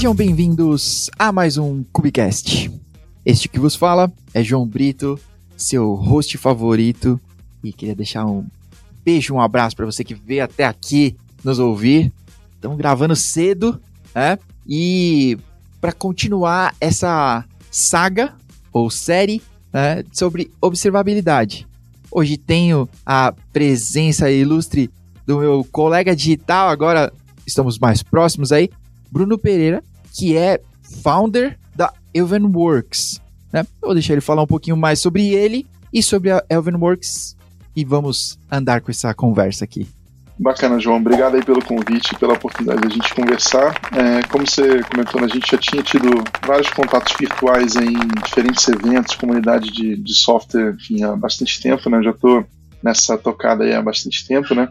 Sejam bem-vindos a mais um Cubicast. Este que vos fala é João Brito, seu host favorito, e queria deixar um beijo, um abraço para você que veio até aqui nos ouvir. Estamos gravando cedo, né? E para continuar essa saga ou série né, sobre observabilidade. Hoje tenho a presença ilustre do meu colega digital, agora estamos mais próximos aí, Bruno Pereira, que é founder da Elvenworks. Né? Eu vou deixar ele falar um pouquinho mais sobre ele e sobre a Elvenworks e vamos andar com essa conversa aqui. Bacana, João. Obrigado aí pelo convite, pela oportunidade de a gente conversar. É, como você comentou, né, a gente já tinha tido vários contatos virtuais em diferentes eventos, comunidade de, de software, enfim, há bastante tempo, né? Já estou nessa tocada aí há bastante tempo, né?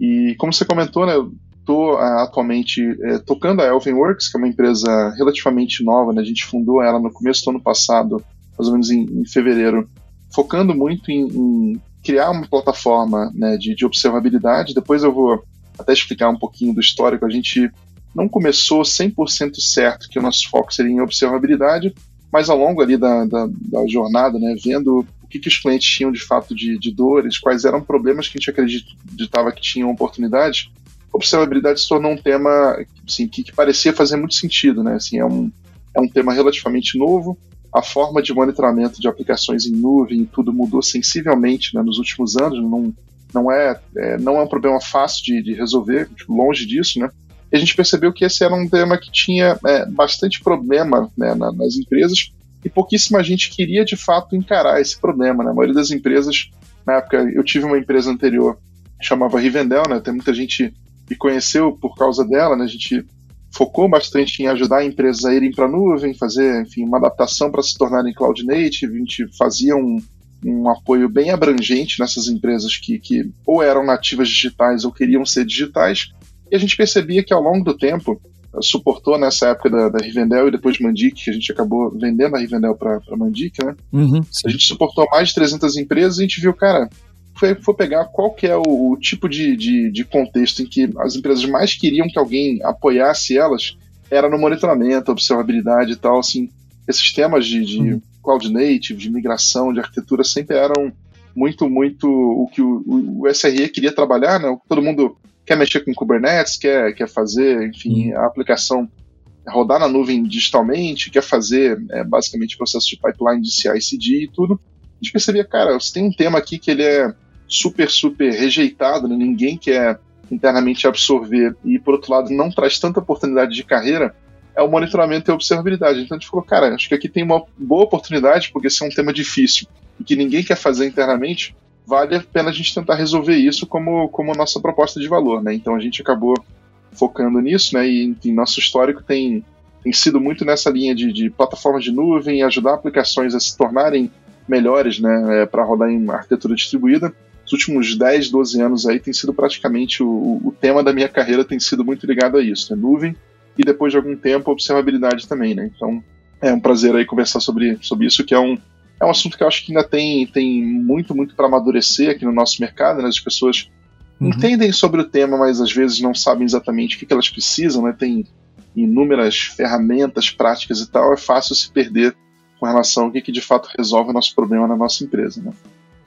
E como você comentou, né, eu estou uh, atualmente uh, tocando a Elvenworks, que é uma empresa relativamente nova, né? A gente fundou ela no começo do ano passado, mais ou menos em, em fevereiro, focando muito em, em criar uma plataforma né, de, de observabilidade. Depois eu vou até explicar um pouquinho do histórico. A gente não começou 100% certo que o nosso foco seria em observabilidade, mas ao longo ali da, da, da jornada, né, vendo o que, que os clientes tinham de fato de, de dores, quais eram problemas que a gente acreditava que tinham oportunidade, observabilidade se tornou um tema assim, que, que, parecia fazer muito sentido. Né? Assim, é, um, é um tema relativamente novo, a forma de monitoramento de aplicações em nuvem tudo mudou sensivelmente né, nos últimos anos, não, não, é, é, não é um problema fácil de, de resolver, longe disso, né? E a gente percebeu que esse era um tema que tinha é, bastante problema né, na, nas empresas e pouquíssima gente queria de fato encarar esse problema. Né? A maioria das empresas, na época, eu tive uma empresa anterior chamava Rivendell, né? Tem muita gente que conheceu por causa dela, né? A gente focou bastante em ajudar empresas a irem para a nuvem, fazer, enfim, uma adaptação para se tornarem cloud native. A gente fazia um, um apoio bem abrangente nessas empresas que, que ou eram nativas digitais ou queriam ser digitais. E a gente percebia que ao longo do tempo, suportou nessa época da, da Rivendell e depois de Mandic, que a gente acabou vendendo a Rivendell para Mandic, né? Uhum, a gente suportou mais de 300 empresas e a gente viu, cara, for pegar qual que é o, o tipo de, de, de, contexto em que as empresas mais queriam que alguém apoiasse elas, era no monitoramento, observabilidade e tal, assim, esses temas de, de uhum. cloud native, de migração, de arquitetura sempre eram muito, muito o que o, o, o SRE queria trabalhar, né? Todo mundo quer mexer com Kubernetes, quer, quer fazer, enfim, uhum. a aplicação rodar na nuvem digitalmente, quer fazer é, basicamente processo de pipeline de CI/CD e tudo. A gente percebia, cara, você tem um tema aqui que ele é super, super rejeitado, né? ninguém quer internamente absorver e, por outro lado, não traz tanta oportunidade de carreira, é o monitoramento e a observabilidade. Então a gente falou, cara, acho que aqui tem uma boa oportunidade, porque esse é um tema difícil e que ninguém quer fazer internamente, vale a pena a gente tentar resolver isso como, como nossa proposta de valor, né? Então a gente acabou focando nisso, né? E nosso histórico tem, tem sido muito nessa linha de, de plataformas de nuvem, ajudar aplicações a se tornarem melhores, né? É, para rodar em arquitetura distribuída os últimos 10, 12 anos aí tem sido praticamente o, o tema da minha carreira tem sido muito ligado a isso, né? nuvem e depois de algum tempo observabilidade também, né? Então é um prazer aí conversar sobre, sobre isso, que é um, é um assunto que eu acho que ainda tem, tem muito, muito para amadurecer aqui no nosso mercado, né? As pessoas uhum. entendem sobre o tema, mas às vezes não sabem exatamente o que, que elas precisam, né? Tem inúmeras ferramentas práticas e tal, é fácil se perder com relação ao que, que de fato resolve o nosso problema na nossa empresa, né?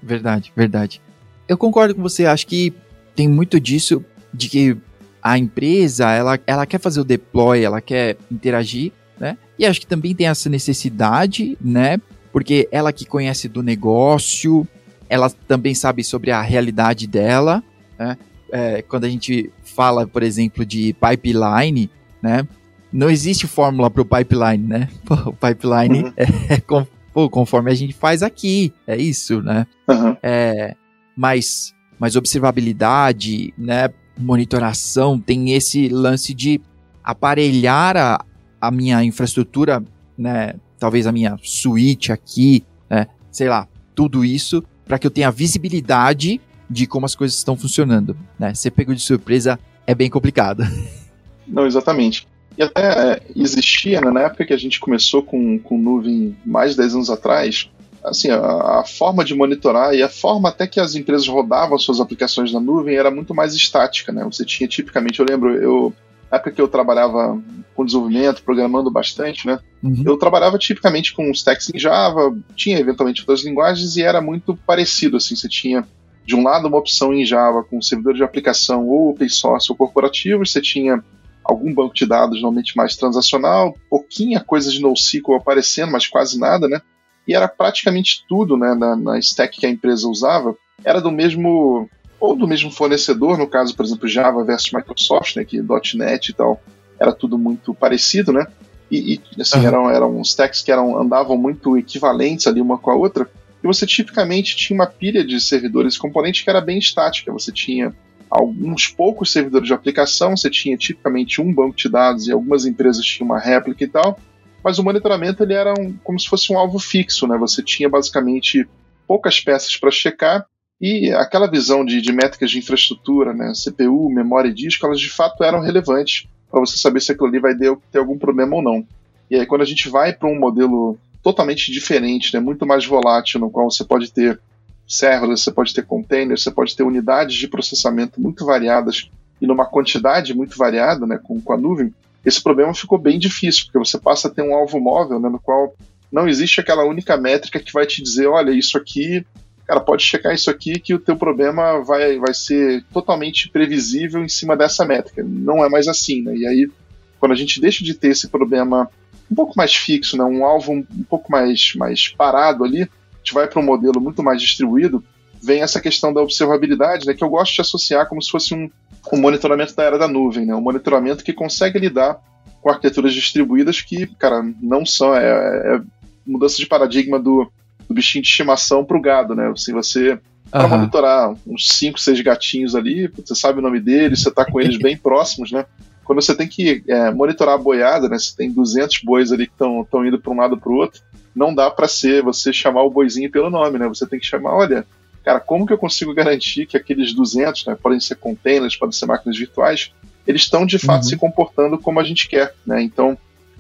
Verdade, verdade eu concordo com você. Acho que tem muito disso de que a empresa ela, ela quer fazer o deploy, ela quer interagir, né? E acho que também tem essa necessidade, né? Porque ela que conhece do negócio, ela também sabe sobre a realidade dela, né? É, quando a gente fala, por exemplo, de pipeline, né? Não existe fórmula para o pipeline, né? O pipeline uhum. é, é com, pô, conforme a gente faz aqui, é isso, né? Uhum. É, mais, mais observabilidade, né, monitoração, tem esse lance de aparelhar a, a minha infraestrutura, né, talvez a minha suíte aqui, né, sei lá, tudo isso para que eu tenha visibilidade de como as coisas estão funcionando, né? Ser pego de surpresa é bem complicado. Não, exatamente. E até existia, né, na época que a gente começou com, com nuvem mais de 10 anos atrás, assim, a, a, forma de monitorar e a forma até que as empresas rodavam suas aplicações na nuvem era muito mais estática, né? Você tinha tipicamente, eu lembro, eu na época que eu trabalhava com desenvolvimento, programando bastante, né? Uhum. Eu trabalhava tipicamente com stacks em Java, tinha eventualmente outras linguagens e era muito parecido, assim, você tinha de um lado uma opção em Java com servidor de aplicação ou open source ou corporativo, você tinha algum banco de dados normalmente mais transacional, pouquinha coisa de NoSQL aparecendo, mas quase nada, né? E era praticamente tudo, né, na, na stack que a empresa usava, era do mesmo ou do mesmo fornecedor, no caso, por exemplo, Java versus Microsoft, né, que .NET e tal, era tudo muito parecido, né? E, e assim, uhum. eram, eram stacks que eram, andavam muito equivalentes ali uma com a outra, e você tipicamente tinha uma pilha de servidores e componentes que era bem estática. Você tinha alguns poucos servidores de aplicação, você tinha tipicamente um banco de dados e algumas empresas tinham uma réplica e tal, mas o monitoramento ele era um, como se fosse um alvo fixo, né? Você tinha basicamente poucas peças para checar e aquela visão de, de métricas de infraestrutura, né? CPU, memória e disco, elas de fato eram relevantes para você saber se aquilo ali vai ter algum problema ou não. E aí quando a gente vai para um modelo totalmente diferente, né, muito mais volátil, no qual você pode ter serverless, você pode ter containers, você pode ter unidades de processamento muito variadas e numa quantidade muito variada, né, com, com a nuvem, esse problema ficou bem difícil, porque você passa a ter um alvo móvel, né, no qual não existe aquela única métrica que vai te dizer, olha, isso aqui, cara, pode checar isso aqui que o teu problema vai, vai ser totalmente previsível em cima dessa métrica. Não é mais assim, né? E aí, quando a gente deixa de ter esse problema um pouco mais fixo, né, um alvo um, pouco mais, mais parado ali, a gente vai para um modelo muito mais distribuído, vem essa questão da observabilidade, né, que eu gosto de associar como se fosse um, um monitoramento da era da nuvem, né, um monitoramento que consegue lidar com arquiteturas distribuídas que, cara, não são. É, é mudança de paradigma do, do bichinho de estimação para o gado, né? Assim, você para uhum. monitorar uns 5, 6 gatinhos ali, você sabe o nome deles, você está com eles bem próximos, né? quando você tem que é, monitorar a boiada, né? Você tem 200 bois ali que estão indo para um lado para o outro. Não dá para ser você chamar o boizinho pelo nome, né? Você tem que chamar, olha, cara, como que eu consigo garantir que aqueles 200, né? Podem ser containers, podem ser máquinas virtuais, eles estão de fato uhum. se comportando como a gente quer, né? Então,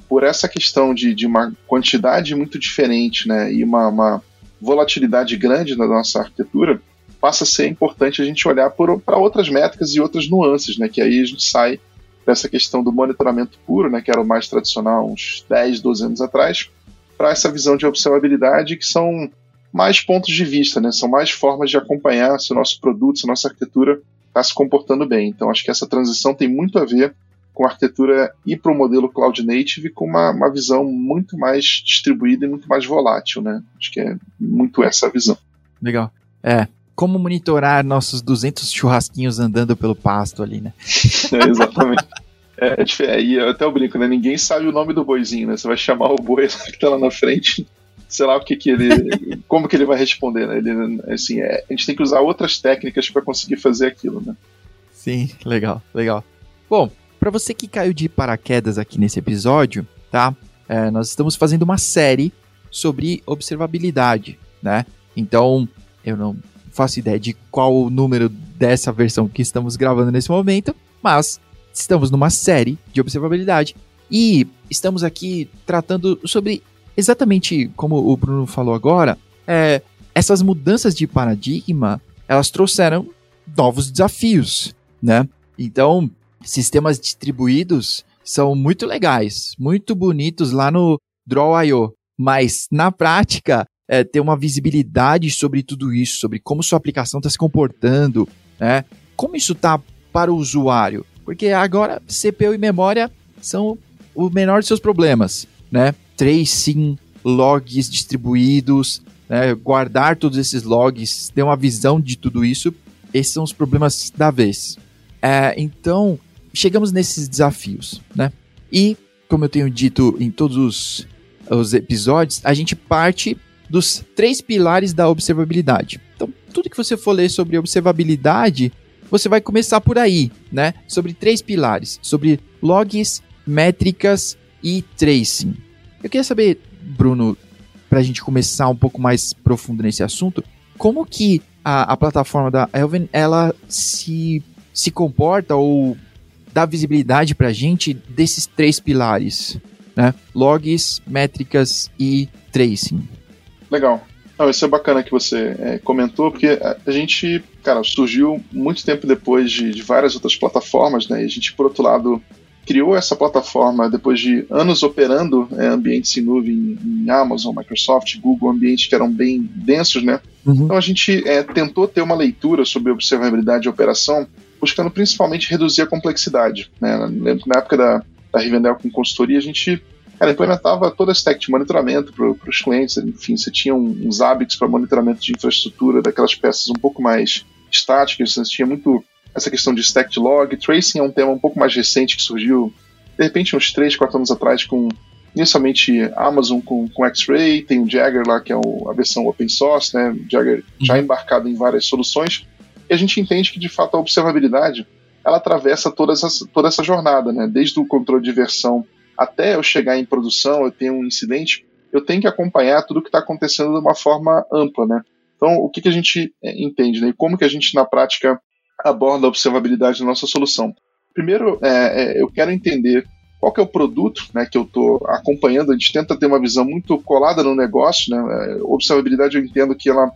por essa questão de, de uma quantidade muito diferente, né? E uma, uma volatilidade grande na nossa arquitetura, passa a ser importante a gente olhar para outras métricas e outras nuances, né? Que aí a gente sai dessa questão do monitoramento puro, né, que era o mais tradicional uns 10, 12 anos atrás, para essa visão de observabilidade que são mais pontos de vista, né, são mais formas de acompanhar se o nosso produto, se a nossa arquitetura está se comportando bem. Então acho que essa transição tem muito a ver com a arquitetura ir para o modelo cloud native com uma, uma visão muito mais distribuída e muito mais volátil, né? Acho que é muito essa a visão. Legal. É, como monitorar nossos 200 churrasquinhos andando pelo pasto ali, né? É, exatamente. É, é, e até o brinco, né? Ninguém sabe o nome do boizinho, né? Você vai chamar o boi que tá lá na frente, sei lá o que que ele, como que ele vai responder, né? Ele, assim, é, a gente tem que usar outras técnicas para conseguir fazer aquilo, né? Sim, legal, legal. Bom, para você que caiu de paraquedas aqui nesse episódio, tá? É, nós estamos fazendo uma série sobre observabilidade, né? Então, eu não faço ideia de qual o número dessa versão que estamos gravando nesse momento, mas estamos numa série de observabilidade e estamos aqui tratando sobre exatamente como o Bruno falou agora, é, essas mudanças de paradigma elas trouxeram novos desafios, né? Então, sistemas distribuídos são muito legais, muito bonitos lá no Draw.io, mas na prática é, ter uma visibilidade sobre tudo isso, sobre como sua aplicação está se comportando, né? Como isso está para o usuário? Porque agora CPU e memória são o menor de seus problemas, né? Tracing, logs distribuídos, né? guardar todos esses logs, ter uma visão de tudo isso, esses são os problemas da vez. É, então, chegamos nesses desafios, né? E, como eu tenho dito em todos os, os episódios, a gente parte dos três pilares da observabilidade. Então, tudo que você for ler sobre observabilidade, você vai começar por aí, né? Sobre três pilares, sobre logs, métricas e tracing. Eu queria saber, Bruno, para a gente começar um pouco mais profundo nesse assunto, como que a, a plataforma da Elven ela se, se comporta ou dá visibilidade para a gente desses três pilares, né? Logs, métricas e tracing. Legal. Não, isso é bacana que você é, comentou, porque a, a, gente, cara, surgiu muito tempo depois de, de, várias outras plataformas, né? E a gente, por outro lado, criou essa plataforma depois de anos operando é, ambientes em nuvem em Amazon, Microsoft, Google, ambientes que eram bem densos, né? Uhum. Então a gente é, tentou ter uma leitura sobre observabilidade e operação, buscando principalmente reduzir a complexidade. Né? Lembro que na época da, da Rivendell com consultoria, a gente cara, implementava toda a stack de monitoramento para os clientes, enfim, você tinha uns hábitos para monitoramento de infraestrutura daquelas peças um pouco mais estáticas, você tinha muito essa questão de stack de log. Tracing é um tema um pouco mais recente que surgiu, de repente, uns 3, 4 anos atrás, com inicialmente Amazon com, com X-Ray, tem o Jagger lá, que é o, a versão open source, né? Jagger já uhum. embarcado em várias soluções. E a gente entende que, de fato, a observabilidade ela atravessa toda essa, toda essa jornada, né? Desde o controle de versão até eu chegar em produção, eu tenho um incidente, eu tenho que acompanhar tudo o que está acontecendo de uma forma ampla, né? Então, o que, que a gente é, entende, né? E como que a gente, na prática, aborda a observabilidade da nossa solução. Primeiro, é, é, eu quero entender qual que é o produto né, que eu estou acompanhando. A gente tenta ter uma visão muito colada no negócio. Né? É, observabilidade, eu entendo que ela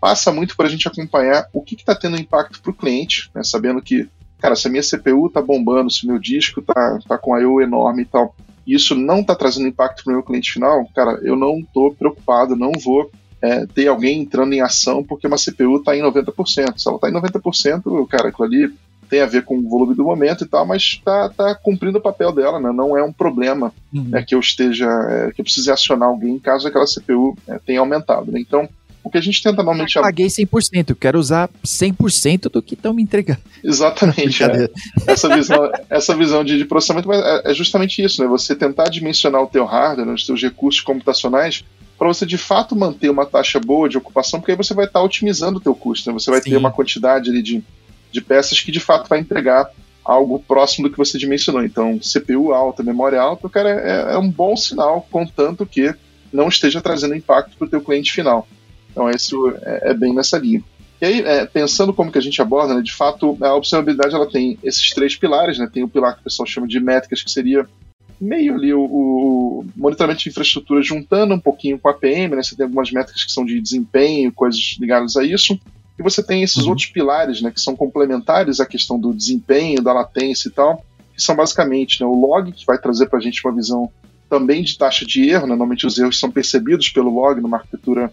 passa muito para a gente acompanhar o que está tendo impacto para o cliente, né? sabendo que, cara, se a minha CPU está bombando, se o meu disco está tá com a I.O. enorme e tal, e isso não está trazendo impacto para o meu cliente final, cara, eu não estou preocupado, não vou é, ter alguém entrando em ação porque uma CPU está em 90%. Se ela está em 90%, cara, aquilo ali tem a ver com o volume do momento e tal, mas está tá cumprindo o papel dela, né? Não é um problema uhum. é, que eu esteja, é, que eu precise acionar alguém caso aquela CPU é, tenha aumentado. Né? Então, o que a gente tenta normalmente. Eu paguei 100%, eu quero usar 100% do que estão me entregando. Exatamente. É. Essa visão, essa visão de, de processamento é, é, justamente isso, né? Você tentar dimensionar o teu hardware, né, os teus recursos computacionais, para você de fato manter uma taxa boa de ocupação, porque aí você vai estar tá otimizando o teu custo, né? Você vai Sim. ter uma quantidade ali de, de peças que de fato vai entregar algo próximo do que você dimensionou. Então, CPU alta, memória alta, cara, é, é um bom sinal, contanto que não esteja trazendo impacto para o teu cliente final. Então, esse é, é, bem nessa linha. E aí, é, pensando como que a gente aborda, né, de fato, a observabilidade ela tem esses três pilares, né, tem o pilar que o pessoal chama de métricas, que seria meio ali o, o, monitoramento de infraestrutura juntando um pouquinho com a PM, né, você tem algumas métricas que são de desempenho, coisas ligadas a isso, e você tem esses uhum. outros pilares, né, que são complementares à questão do desempenho, da latência e tal, que são basicamente né, o log, que vai trazer para a gente uma visão também de taxa de erro, né, normalmente os erros são percebidos pelo log numa arquitetura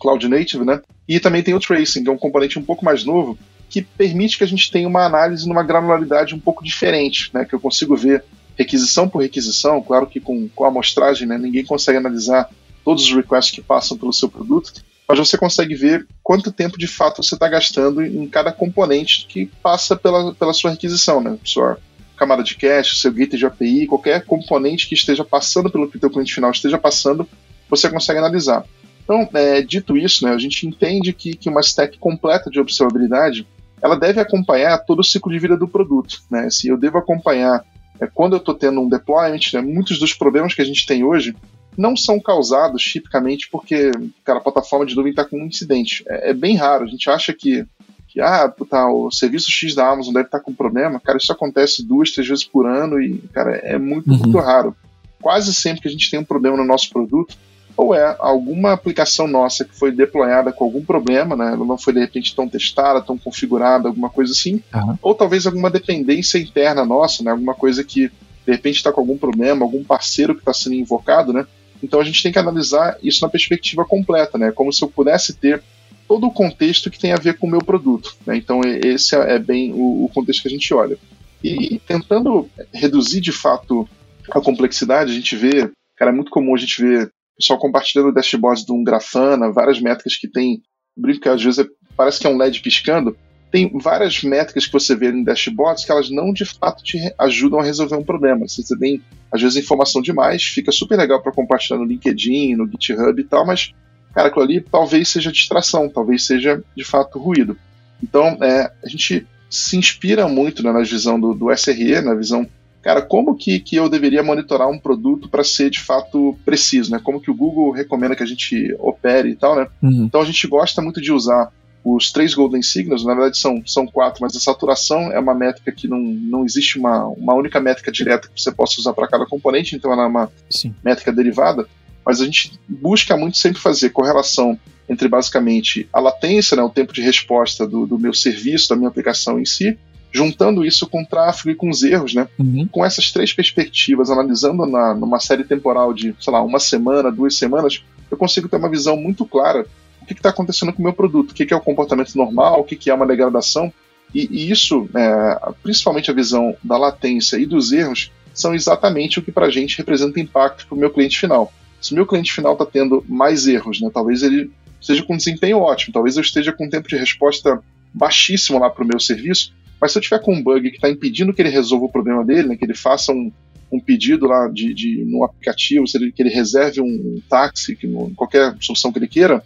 Cloud Native, né? E também tem o Tracing, que é um componente um pouco mais novo, que permite que a gente tenha uma análise numa granularidade um pouco diferente, né? Que eu consigo ver requisição por requisição, claro que com, com a amostragem, né, ninguém consegue analisar todos os requests que passam pelo seu produto, mas você consegue ver quanto tempo de fato você está gastando em cada componente que passa pela, pela sua requisição, né? Sua camada de cache, seu gateway de API, qualquer componente que esteja passando pelo que o teu cliente final esteja passando, você consegue analisar. Então, é, dito isso, né, a gente entende que, que uma stack completa de observabilidade ela deve acompanhar todo o ciclo de vida do produto. Né? Assim, eu devo acompanhar é, quando eu estou tendo um deployment, né, muitos dos problemas que a gente tem hoje não são causados tipicamente porque cara, a plataforma de nuvem está com um incidente. É, é, bem raro. A gente acha que, que ah, tá, o serviço X da Amazon deve estar tá com problema. Cara, isso acontece duas, três vezes por ano e cara, é muito, uhum. muito raro. Quase sempre que a gente tem um problema no nosso produto, ou é alguma aplicação nossa que foi deployada com algum problema, né? Ela não foi de repente tão testada, tão configurada, alguma coisa assim, uhum. ou talvez alguma dependência interna nossa, né? Alguma coisa que de repente está com algum problema, algum parceiro que está sendo invocado, né? Então a gente tem que analisar isso na perspectiva completa, né? Como se eu pudesse ter todo o contexto que tem a ver com o meu produto. Né? Então esse é bem o, o contexto que a gente olha. E tentando reduzir de fato a complexidade, a gente vê, cara, é muito comum a gente ver pessoal compartilhando dashboards de um Grafana, várias métricas que tem. Brinco que às vezes é, parece que é um LED piscando. Tem várias métricas que você vê em dashboards que elas não de fato te ajudam a resolver um problema. Você tem, às vezes, informação demais, fica super legal para compartilhar no LinkedIn, no GitHub e tal, mas, cara, aquilo ali talvez seja distração, talvez seja de fato ruído. Então, é, a gente se inspira muito né, na visão do, do SRE, na visão cara, como que, que eu deveria monitorar um produto para ser de fato preciso, né? Como que o Google recomenda que a gente opere e tal, né? Uhum. Então a gente gosta muito de usar os três Golden Signals, na verdade são, são quatro, mas a saturação é uma métrica que não, não existe uma, uma única métrica direta que você possa usar para cada componente, então ela é uma Sim. métrica derivada, mas a gente busca muito sempre fazer correlação entre basicamente a latência, né, o tempo de resposta do, do meu serviço, da minha aplicação em si, juntando isso com o tráfego e com os erros, né? Uhum. Com essas três perspectivas, analisando na, numa série temporal de, sei lá, uma semana, duas semanas, eu consigo ter uma visão muito clara do que está acontecendo com o meu produto, o que, que, é o comportamento normal, o que, que é uma degradação. E, e isso, é, principalmente a visão da latência e dos erros, são exatamente o que para a gente representa impacto para o meu cliente final. Se o meu cliente final está tendo mais erros, né, talvez ele esteja com desempenho ótimo, talvez eu esteja com tempo de resposta baixíssimo lá para o meu serviço, mas se eu tiver com um bug que está impedindo que ele resolva o problema dele, né, que ele faça um, um pedido lá de, de no aplicativo, se ele, que ele reserve um, um táxi, que no, qualquer solução que ele queira,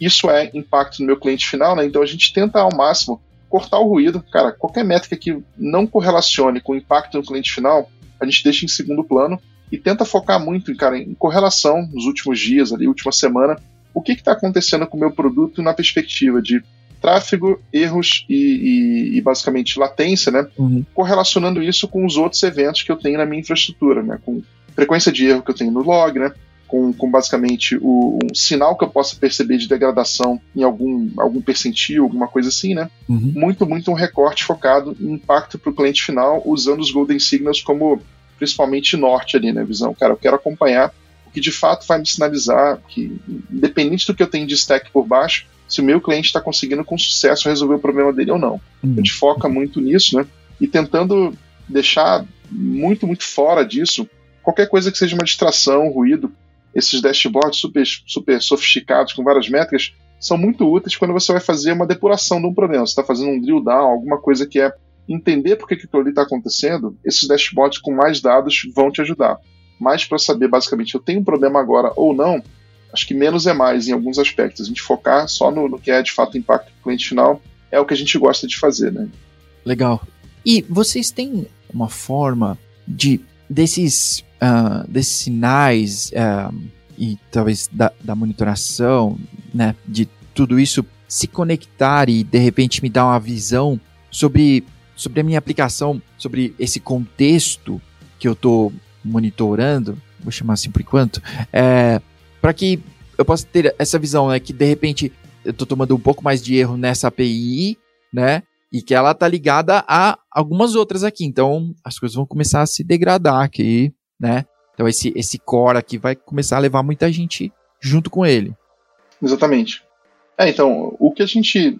isso é impacto no meu cliente final, né? Então a gente tenta ao máximo cortar o ruído. Cara, qualquer métrica que não correlacione com o impacto no cliente final, a gente deixa em segundo plano e tenta focar muito cara, em correlação nos últimos dias, ali, última semana, o que está acontecendo com o meu produto na perspectiva de tráfego, erros e, e, e basicamente latência, né? Uhum. Correlacionando isso com os outros eventos que eu tenho na minha infraestrutura, né? Com frequência de erro que eu tenho no log, né? Com, com basicamente o um sinal que eu possa perceber de degradação em algum, algum percentil, alguma coisa assim, né? Uhum. Muito, muito um recorte focado em impacto para o cliente final, usando os Golden Signals como principalmente norte ali, né? Visão, cara, eu quero acompanhar o que de fato vai me sinalizar que, independente do que eu tenho de stack por baixo, se o meu cliente está conseguindo com sucesso resolver o problema dele ou não. Uhum. A gente foca muito nisso, né? E tentando deixar muito, muito fora disso qualquer coisa que seja uma distração, ruído. Esses dashboards super, super sofisticados com várias métricas são muito úteis quando você vai fazer uma depuração de um problema. Você está fazendo um drill down, alguma coisa que é entender por que aquilo ali está acontecendo. Esses dashboards com mais dados vão te ajudar. Mas para saber basicamente eu tenho um problema agora ou não, acho que menos é mais em alguns aspectos. A gente focar só no, no que é de fato impacto do cliente final é o que a gente gosta de fazer, né? Legal. E vocês têm uma forma de desses, uh, desses sinais uh, e talvez da, da, monitoração, né, de tudo isso se conectar e de repente me dar uma visão sobre, sobre a minha aplicação, sobre esse contexto que eu estou monitorando, vou chamar assim por enquanto, é, para que eu possa ter essa visão, né, que de repente eu tô tomando um pouco mais de erro nessa API, né, e que ela tá ligada a algumas outras aqui. Então, as coisas vão começar a se degradar aqui, né? Então, esse, esse core aqui vai começar a levar muita gente junto com ele. Exatamente. É, então, o que a gente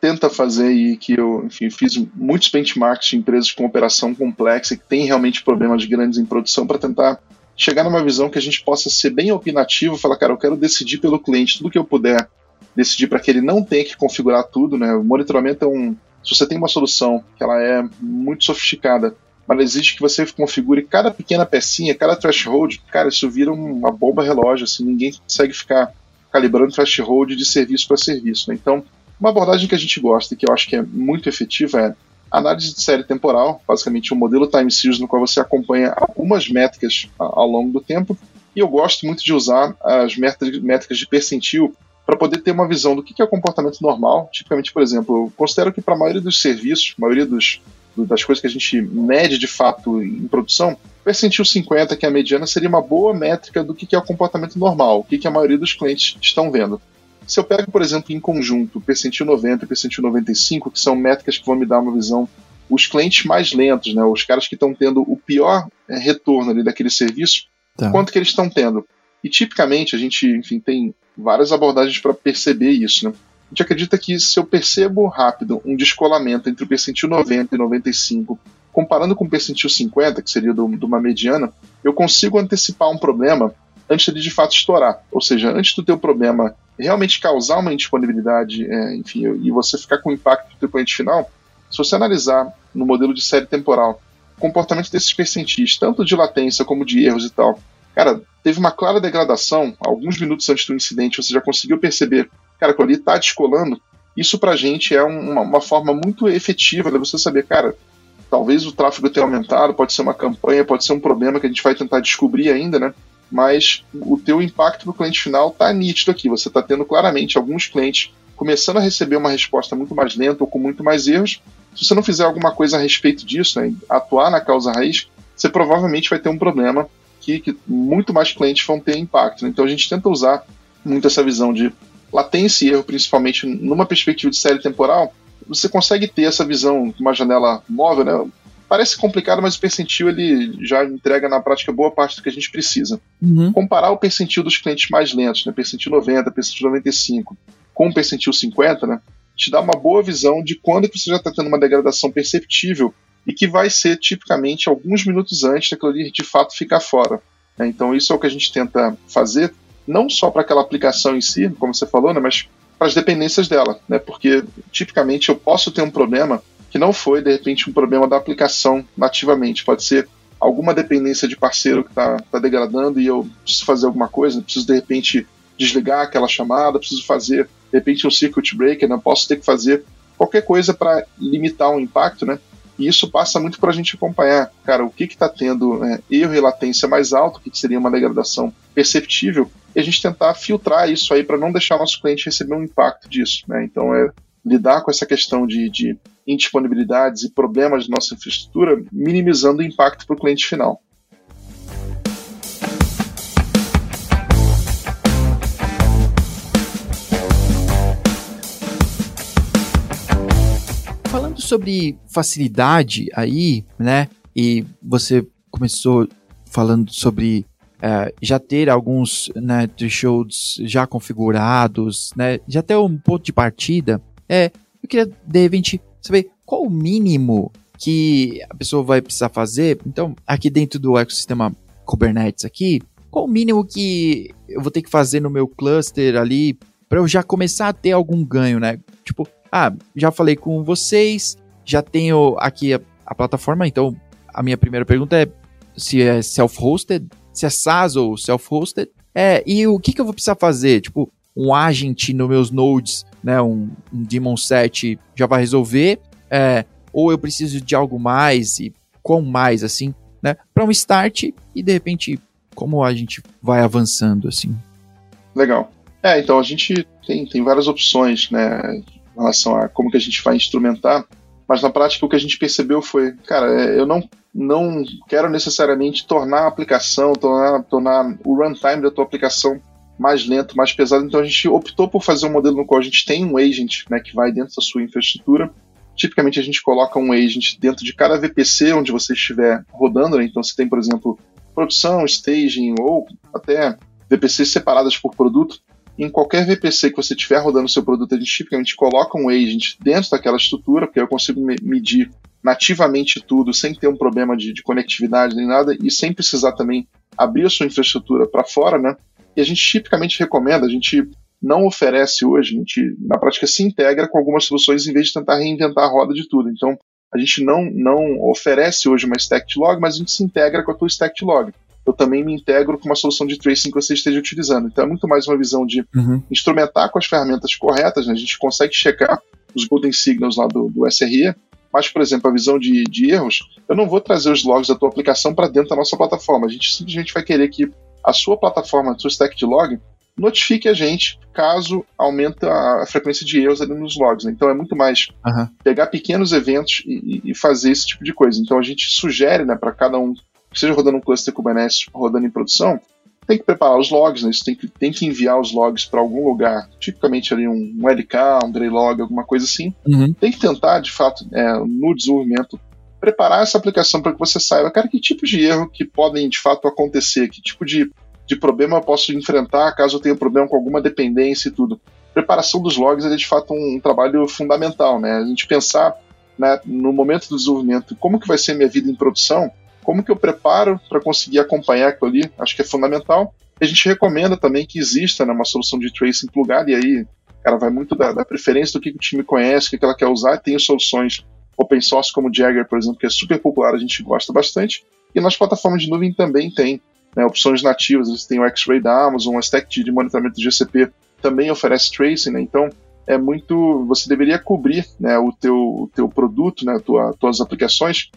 tenta fazer e que eu, enfim, fiz muitos benchmarks de empresas com operação complexa que tem realmente problemas grandes em produção para tentar chegar numa visão que a gente possa ser bem opinativo, falar, cara, eu quero decidir pelo cliente tudo que eu puder decidir para que ele não tenha que configurar tudo, né? O monitoramento é um. Se você tem uma solução que ela é muito sofisticada, mas exige que você configure cada pequena pecinha, cada threshold, cara, isso vira uma bomba relógio, assim, ninguém consegue ficar calibrando threshold de serviço para serviço, né? Então, uma abordagem que a gente gosta e que eu acho que é muito efetiva é Análise de série temporal, basicamente um modelo time series no qual você acompanha algumas métricas ao longo do tempo. E eu gosto muito de usar as métricas de percentil para poder ter uma visão do que é o comportamento normal. Tipicamente, por exemplo, eu considero que para a maioria dos serviços, maioria dos, das coisas que a gente mede de fato em produção, percentil 50, que é a mediana, seria uma boa métrica do que é o comportamento normal, o que a maioria dos clientes estão vendo. Se eu pego, por exemplo, em conjunto, percentil 90 e percentil 95, que são métricas que vão me dar uma visão, os clientes mais lentos, né, os caras que estão tendo o pior é, retorno ali daquele serviço, tá. quanto que eles estão tendo. E tipicamente a gente, enfim, tem várias abordagens para perceber isso, né? A gente acredita que se eu percebo rápido um descolamento entre o percentil 90 e 95, comparando com o percentil 50, que seria de uma mediana, eu consigo antecipar um problema antes de de fato estourar. Ou seja, antes do teu problema realmente causar uma indisponibilidade, é, enfim, e você ficar com impacto no teu cliente final, se você analisar no modelo de série temporal o comportamento desses percentis, tanto de latência como de erros e tal, cara, teve uma clara degradação, alguns minutos antes do incidente você já conseguiu perceber, cara, que ali está descolando, isso pra gente é uma, uma forma muito efetiva de você saber, cara, talvez o tráfego tenha aumentado, pode ser uma campanha, pode ser um problema que a gente vai tentar descobrir ainda, né? Mas o teu impacto no cliente final está nítido aqui. Você está tendo claramente alguns clientes começando a receber uma resposta muito mais lenta ou com muito mais erros. Se você não fizer alguma coisa a respeito disso, né, atuar na causa raiz, você provavelmente vai ter um problema que, que muito mais clientes vão ter impacto. Né? Então a gente tenta usar muito essa visão de latência e erro, principalmente numa perspectiva de série temporal, você consegue ter essa visão, uma janela móvel, né? Parece complicado, mas o percentil ele já entrega na prática boa parte do que a gente precisa. Uhum. Comparar o percentil dos clientes mais lentos, né, percentil 90, percentil 95, com o percentil 50, né, te dá uma boa visão de quando que você já está tendo uma degradação perceptível e que vai ser tipicamente alguns minutos antes daquilo ali de fato ficar fora. Né? Então isso é o que a gente tenta fazer, não só para aquela aplicação em si, como você falou, né, mas para as dependências dela, né? Porque tipicamente eu posso ter um problema que não foi, de repente, um problema da aplicação nativamente. Pode ser alguma dependência de parceiro que está tá degradando e eu preciso fazer alguma coisa, preciso, de repente, desligar aquela chamada, preciso fazer, de repente, um circuit breaker, né? posso ter que fazer qualquer coisa para limitar o impacto, né? E isso passa muito para a gente acompanhar, cara, o que está tendo é, erro e latência mais alto, o que, seria uma degradação perceptível, e a gente tentar filtrar isso aí para não deixar nosso cliente receber um impacto disso, né? Então é lidar com essa questão de, de indisponibilidades e problemas de nossa infraestrutura, minimizando o impacto para o cliente final. Falando sobre facilidade aí, né? E você começou falando sobre é, já ter alguns né, thresholds já configurados, né? Já ter um ponto de partida. É, eu queria, de repente, saber qual o mínimo que a pessoa vai precisar fazer. Então, aqui dentro do ecossistema Kubernetes aqui, qual o mínimo que eu vou ter que fazer no meu cluster ali para eu já começar a ter algum ganho, né? Tipo, ah, já falei com vocês, já tenho aqui a, a plataforma, então a minha primeira pergunta é se é self-hosted, se é SaaS ou self-hosted. É, e o que, que eu vou precisar fazer? Tipo, um agent nos meus nodes, né, um, um daemon set já vai resolver, é, ou eu preciso de algo mais e quão mais assim, né, para um start e de repente como a gente vai avançando assim. Legal. É, então a gente tem, tem várias opções, né, em relação a como que a gente vai instrumentar, mas na prática o que a gente percebeu foi, cara, é, eu não não quero necessariamente tornar a aplicação, tornar, tornar o runtime da tua aplicação mais lento, mais pesado. Então a gente optou por fazer um modelo no qual a gente tem um agent né, que vai dentro da sua infraestrutura. Tipicamente a gente coloca um agent dentro de cada VPC onde você estiver rodando. Né? Então você tem, por exemplo, produção, staging ou até VPCs separadas por produto. Em qualquer VPC que você estiver rodando o seu produto, a gente tipicamente coloca um agent dentro daquela estrutura, porque eu consigo medir nativamente tudo, sem ter um problema de, de conectividade nem nada, e sem precisar também abrir a sua infraestrutura para fora, né? E a gente tipicamente recomenda, a gente não oferece hoje, a gente na prática se integra com algumas soluções em vez de tentar reinventar a roda de tudo. Então, a gente não, não oferece hoje uma stack log, mas a gente se integra com a tua stack log. Eu também me integro com uma solução de tracing que você esteja utilizando. Então é muito mais uma visão de uhum. instrumentar com as ferramentas corretas, né? a gente consegue checar os golden signals lá do, do SRE, mas, por exemplo, a visão de, de erros, eu não vou trazer os logs da tua aplicação para dentro da nossa plataforma. A gente simplesmente vai querer que a sua plataforma, a sua stack de log, notifique a gente caso aumente a frequência de erros ali nos logs. Né? Então é muito mais uhum. pegar pequenos eventos e, e, fazer esse tipo de coisa. Então a gente sugere né, para cada um, que seja rodando um cluster Kubernetes rodando em produção, tem que preparar os logs, né? Isso tem que, tem que enviar os logs para algum lugar, tipicamente ali um, um LK, um Greylog, alguma coisa assim. Uhum. Tem que tentar, de fato, é, no desenvolvimento, preparar essa aplicação para que você saiba, cara, que tipo de erro que podem de fato acontecer, que tipo de, de problema eu posso enfrentar caso eu tenha problema com alguma dependência e tudo. Preparação dos logs é de fato um, um trabalho fundamental, né? A gente pensar né, no momento do desenvolvimento, como que vai ser minha vida em produção, como que eu preparo para conseguir acompanhar aquilo ali, acho que é fundamental. A gente recomenda também que exista né, uma solução de tracing plugada, e aí, cara, vai muito da, da preferência do que o time conhece, o que ela quer usar, tem soluções open source como Jagger, por exemplo, que é super popular, a gente gosta bastante. E nas plataformas de nuvem também tem né, opções nativas, eles têm o X-Ray da Amazon, o Stack de monitoramento do GCP também oferece tracing, né? Então é muito, você deveria cobrir né, o teu, o teu produto, né, tua, tuas aplicações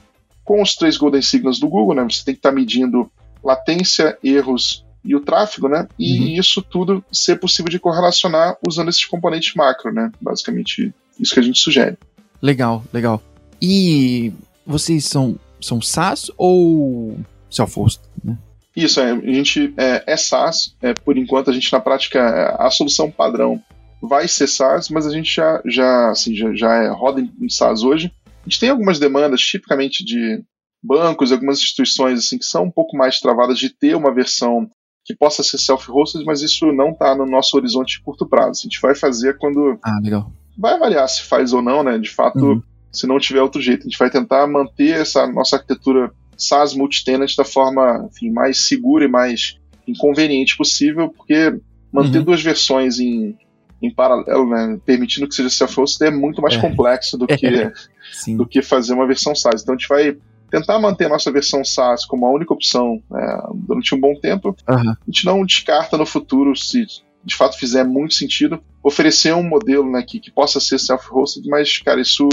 com os três golden signals do Google, né? Você tem que estar tá medindo latência, erros e o tráfego, né? E uhum. isso tudo ser possível de correlacionar usando esses componentes macro, né? Basicamente isso que a gente sugere. Legal, legal. E vocês são, são SaaS ou self-hosted, né? Isso, é, a gente é, é SaaS, é, por enquanto a gente na prática, é, a solução padrão vai ser SaaS, mas a gente já, já, assim, já, já é, roda em, em SaaS hoje. A gente tem algumas demandas, tipicamente de bancos, algumas instituições assim que são um pouco mais travadas de ter uma versão que possa ser self-hosted, mas isso não está no nosso horizonte de curto prazo. A gente vai fazer quando. Ah, legal. Vai avaliar se faz ou não, né? De fato, uhum. Se não tiver outro jeito. A gente vai tentar manter essa nossa arquitetura SaaS multitenant da forma enfim, mais segura e mais inconveniente possível, porque manter uhum. duas versões em, em paralelo, né, permitindo que seja self-hosted, é muito mais é. complexo do que, do que fazer uma versão SaaS. Então a gente vai tentar manter a nossa versão SaaS como a única opção né, durante um bom tempo. Uhum. A gente não descarta no futuro, se de fato fizer muito sentido, oferecer um modelo né, que, que possa ser self-hosted, mas, cara, isso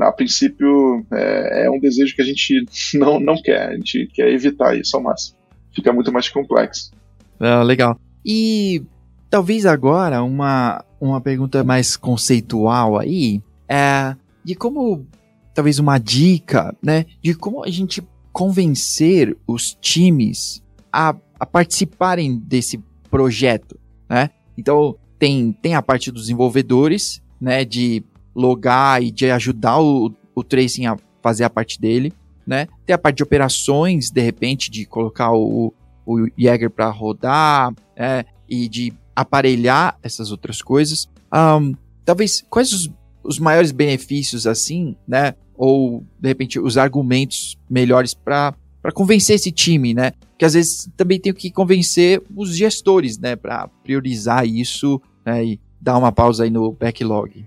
a princípio é, é, um desejo que a gente não, não quer, a gente quer evitar isso ao máximo. Fica muito mais complexo. Ah, legal. E talvez agora uma, uma pergunta mais conceitual aí é de como talvez uma dica, né, de como a gente convencer os times a, a participarem desse projeto, né? Então tem, tem a parte dos desenvolvedores, né, de logar e de ajudar o, o tracing a fazer a parte dele, né? Tem a parte de operações, de repente, de colocar o, o Jäger para rodar, é, e de aparelhar essas outras coisas. Um, talvez, quais os, os maiores benefícios, assim, né? ou de repente os argumentos melhores para convencer esse time, né? Que às vezes também tenho que convencer os gestores, né, para priorizar isso né, e dar uma pausa aí no backlog.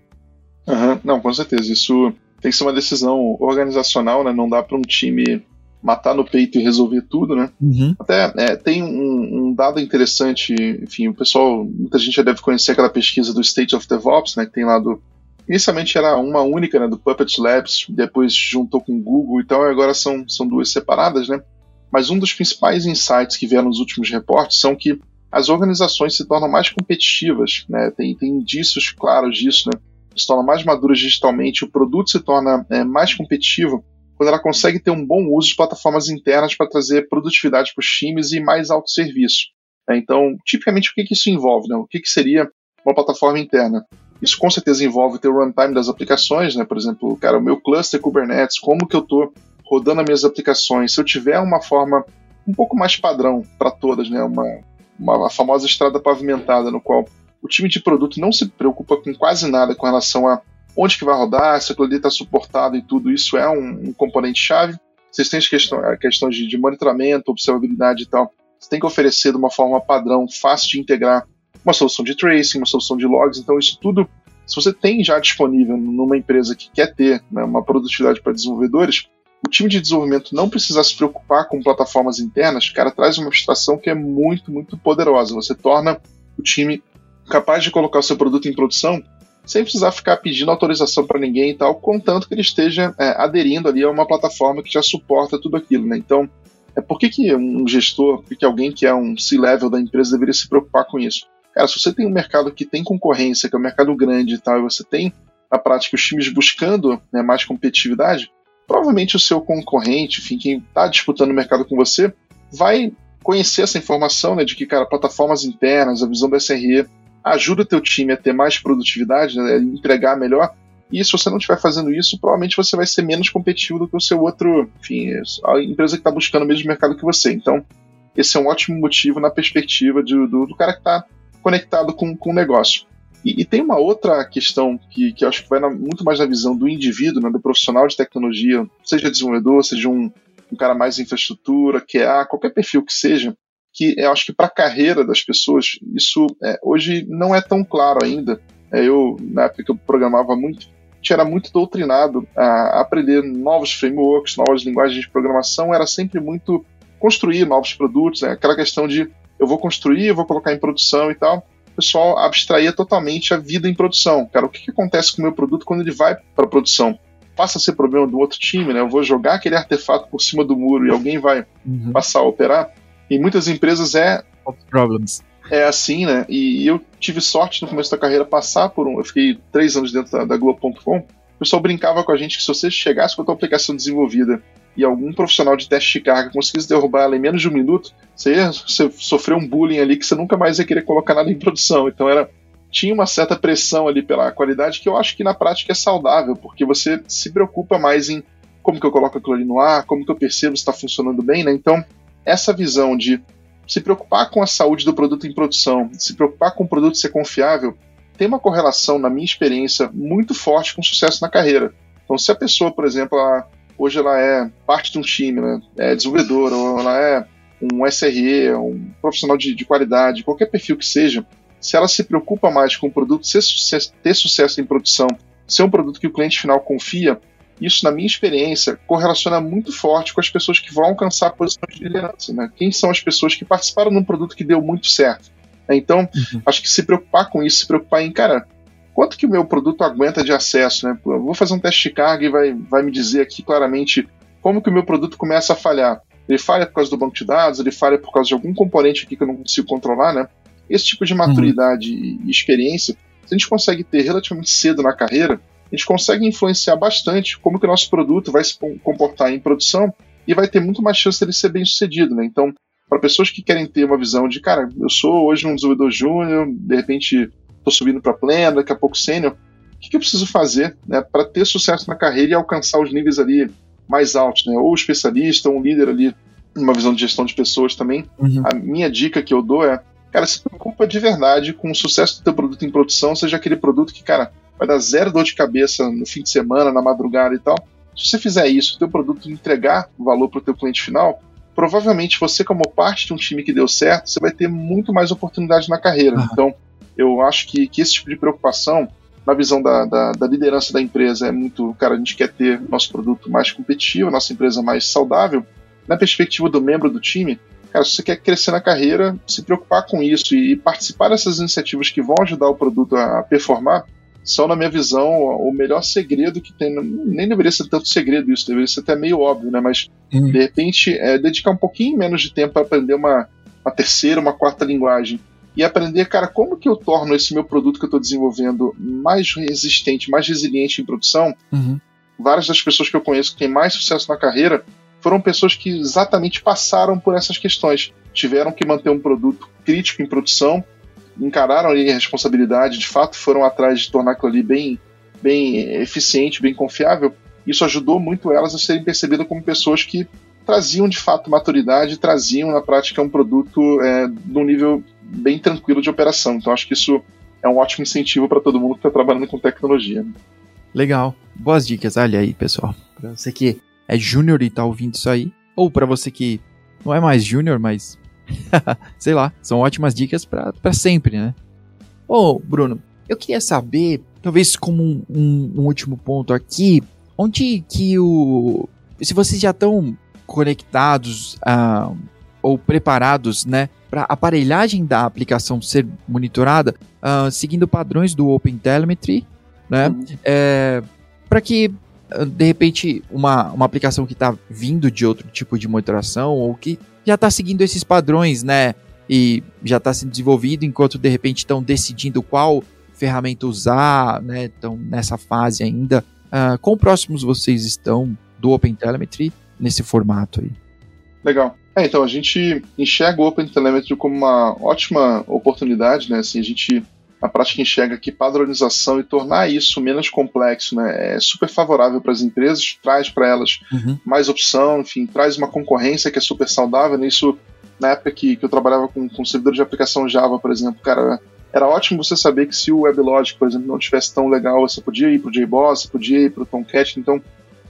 Uhum, não, com certeza. Isso tem que ser uma decisão organizacional, né? Não dá para um time matar no peito e resolver tudo, né? Uhum. Até é, tem um, um, dado interessante, enfim, o pessoal, muita gente já deve conhecer aquela pesquisa do State of DevOps, né? Que tem lá do Inicialmente era uma única, né, do Puppet Labs, depois juntou com o Google, então agora são, são duas separadas, né? Mas um dos principais insights que vieram nos últimos reportes são que as organizações se tornam mais competitivas, né? Tem, tem indícios claros disso, né? Se tornam mais maduras digitalmente, o produto se torna é, mais competitivo quando ela consegue ter um bom uso de plataformas internas para trazer produtividade para os times e mais autosserviço. Né? Então, tipicamente, o que, que isso envolve? Né? O que, que seria uma plataforma interna? Isso com certeza envolve ter o runtime das aplicações, né? Por exemplo, cara, o meu cluster Kubernetes, como que eu estou rodando as minhas aplicações? Se eu tiver uma forma um pouco mais padrão para todas, né? Uma, uma famosa estrada pavimentada, no qual o time de produto não se preocupa com quase nada com relação a onde que vai rodar, se aquilo ali está suportado e tudo isso é um, um componente-chave. Vocês têm as questões, questões de, de monitoramento, observabilidade e tal. Você tem que oferecer de uma forma padrão, fácil de integrar uma solução de tracing, uma solução de logs. Então, isso tudo, se você tem já disponível numa empresa que quer ter né, uma produtividade para desenvolvedores, o time de desenvolvimento não precisa se preocupar com plataformas internas, cara, traz uma abstração que é muito, muito poderosa. Você torna o time capaz de colocar o seu produto em produção sem precisar ficar pedindo autorização para ninguém e tal, contanto que ele esteja é, aderindo ali a uma plataforma que já suporta tudo aquilo, né? Então, é por que, que um gestor, por que alguém que é um C-level da empresa deveria se preocupar com isso? Cara, se você tem um mercado que tem concorrência, que é um mercado grande e tal, e você tem na prática os times buscando né, mais competitividade, provavelmente o seu concorrente, enfim, quem está disputando o mercado com você, vai conhecer essa informação né, de que, cara, plataformas internas, a visão do SRE ajuda teu time a ter mais produtividade, né, entregar melhor. E se você não estiver fazendo isso, provavelmente você vai ser menos competitivo do que o seu outro, enfim, a empresa que está buscando o mesmo mercado que você. Então, esse é um ótimo motivo na perspectiva de, do, do cara que está conectado com, com o negócio. E, e, tem uma outra questão que, que eu acho que vai na, muito mais na visão do indivíduo, né, do profissional de tecnologia, seja desenvolvedor, seja um, um cara mais infraestrutura, QA, qualquer perfil que seja, que eu acho que para a carreira das pessoas, isso é, hoje não é tão claro ainda. É, eu, na época que eu programava muito, era muito doutrinado a aprender novos frameworks, novas linguagens de programação, era sempre muito construir novos produtos, né? aquela questão de eu vou construir, eu vou colocar em produção e tal. O pessoal abstraía totalmente a vida em produção. Cara, o que, que acontece com o meu produto quando ele vai para produção? Passa a ser problema do outro time, né? Eu vou jogar aquele artefato por cima do muro e alguém vai uhum. passar a operar. Em muitas empresas é. Problems. É assim, né? E, eu tive sorte no começo da carreira passar por um. Eu fiquei três anos dentro da, da Globo.com. O pessoal brincava com a gente que se você chegasse com a tua aplicação desenvolvida e algum profissional de teste de carga conseguisse derrubar ela em menos de um minuto, você ia você sofrer um bullying ali que você nunca mais ia querer colocar nada em produção. Então era tinha uma certa pressão ali pela qualidade que eu acho que na prática é saudável, porque você se preocupa mais em como que eu coloco aquilo ali no ar, como que eu percebo se está funcionando bem, né? Então, essa visão de se preocupar com a saúde do produto em produção, se preocupar com o produto ser confiável, tem uma correlação, na minha experiência, muito forte com sucesso na carreira. Então, se a pessoa, por exemplo, ela, hoje ela é parte de um time, né, é desenvolvedora, ou ela é um SRE, um profissional de, de qualidade, qualquer perfil que seja, se ela se preocupa mais com o produto ser ter sucesso em produção, ser um produto que o cliente final confia, isso, na minha experiência, correlaciona muito forte com as pessoas que vão alcançar posições de liderança. Né? Quem são as pessoas que participaram de um produto que deu muito certo? Então, uhum. acho que se preocupar com isso, se preocupar em, cara, quanto que o meu produto aguenta de acesso? Né? Eu vou fazer um teste de carga e vai, vai me dizer aqui claramente como que o meu produto começa a falhar. Ele falha por causa do banco de dados, ele falha por causa de algum componente aqui que eu não consigo controlar, né? Esse tipo de maturidade uhum. e experiência, se a gente consegue ter relativamente cedo na carreira, a gente consegue influenciar bastante como que o nosso produto vai se comportar em produção e vai ter muito mais chance de ser bem sucedido, né? Então, para pessoas que querem ter uma visão de, cara, eu sou hoje um desenvolvedor júnior, de repente estou subindo para pleno, daqui a pouco sênior, o que, que, eu preciso fazer né, para ter sucesso na carreira e alcançar os níveis ali mais altos, né? Ou especialista, ou um líder ali, uma visão de gestão de pessoas também. Uhum. A minha dica que eu dou é, cara, se preocupa de verdade com o sucesso do teu produto em produção, seja aquele produto que, cara, vai dar zero dor de cabeça no fim de semana, na madrugada e tal. Se você fizer isso, o teu produto entregar valor para o teu cliente final, provavelmente você, como parte de um time que deu certo, você vai ter muito mais oportunidade na carreira. Uhum. Então, eu acho que, que esse tipo de preocupação, na visão da, da, da, liderança da empresa, é muito, cara, a gente quer ter nosso produto mais competitivo, nossa empresa mais saudável. Na perspectiva do membro do time, cara, se você quer crescer na carreira, se preocupar com isso e, e participar dessas iniciativas que vão ajudar o produto a performar, são, na minha visão, o melhor segredo que tem. Nem deveria ser tanto segredo isso, deveria ser até meio óbvio, né? Mas, uhum. de repente, é, dedicar um pouquinho menos de tempo para aprender uma, uma terceira, uma quarta linguagem e aprender, cara, como que eu torno esse meu produto que eu estou desenvolvendo mais resistente, mais resiliente em produção. Uhum. Várias das pessoas que eu conheço que têm mais sucesso na carreira foram pessoas que exatamente passaram por essas questões. Tiveram que manter um produto crítico em produção encararam ali a responsabilidade, de fato foram atrás de tornar aquilo ali bem, bem eficiente, bem confiável. Isso ajudou muito elas a serem percebidas como pessoas que traziam de fato maturidade, traziam na prática um produto é, num nível bem tranquilo de operação. Então acho que isso é um ótimo incentivo para todo mundo que está trabalhando com tecnologia. Legal, boas dicas, olha aí pessoal. Para você que é júnior e está ouvindo isso aí, ou para você que não é mais júnior, mas Sei lá, são ótimas dicas para sempre, né? Ô, Bruno, eu queria saber, talvez como um, um, um último ponto aqui, onde que o. Se vocês já estão conectados uh, ou preparados, né, para a aparelhagem da aplicação ser monitorada, uh, seguindo padrões do OpenTelemetry, né, uhum. é, para que ah, de repente uma, uma aplicação que está vindo de outro tipo de monitoração ou que já está seguindo esses padrões, né? E já está sendo desenvolvido, enquanto de repente estão decidindo qual ferramenta usar, né? Estão nessa fase ainda. Uh, quão próximos vocês estão do OpenTelemetry nesse formato aí? Legal. É, então a gente enxerga o OpenTelemetry como uma ótima oportunidade, né? Assim, a gente a prática enxerga que padronização e tornar isso menos complexo né, é super favorável para as empresas, traz para elas uhum. mais opção, enfim, traz uma concorrência que é super saudável. Né, isso, na época que, que eu trabalhava com, com servidor de aplicação Java, por exemplo, cara, era ótimo você saber que se o WebLogic, por exemplo, não tivesse tão legal, você podia ir para o JBoss, você podia ir para o Tomcat. Então,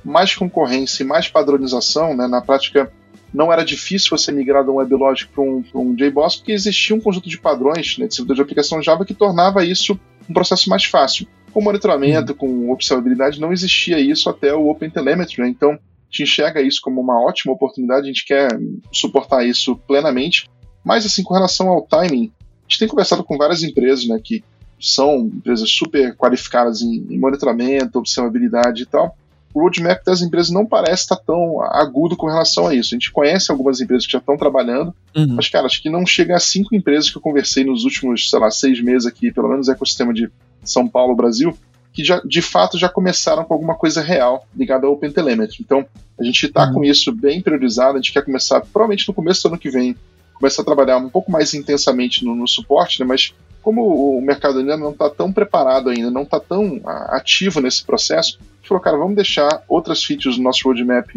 mais concorrência e mais padronização, né, na prática não era difícil você migrar de um WebLogic para um, um JBoss, porque existia um conjunto de padrões né, de servidor de aplicação Java que tornava isso um processo mais fácil. Com monitoramento, uhum. com observabilidade, não existia isso até o OpenTelemetry, né? então a gente enxerga isso como uma ótima oportunidade, a gente quer suportar isso plenamente, mas assim, com relação ao timing, a gente tem conversado com várias empresas né, que são empresas super qualificadas em, em monitoramento, observabilidade e tal, o roadmap das empresas não parece estar tão agudo com relação a isso. A gente conhece algumas empresas que já estão trabalhando, uhum. mas, cara, acho que não chega a cinco empresas que eu conversei nos últimos, sei lá, seis meses aqui, pelo menos no ecossistema de São Paulo, Brasil, que já, de fato já começaram com alguma coisa real ligada ao OpenTelemetry. Então, a gente está uhum. com isso bem priorizado, a gente quer começar, provavelmente no começo do ano que vem, começar a trabalhar um pouco mais intensamente no, no suporte, né, mas como o mercado ainda não está tão preparado ainda, não está tão ativo nesse processo, a gente falou, cara, vamos deixar outras features do nosso roadmap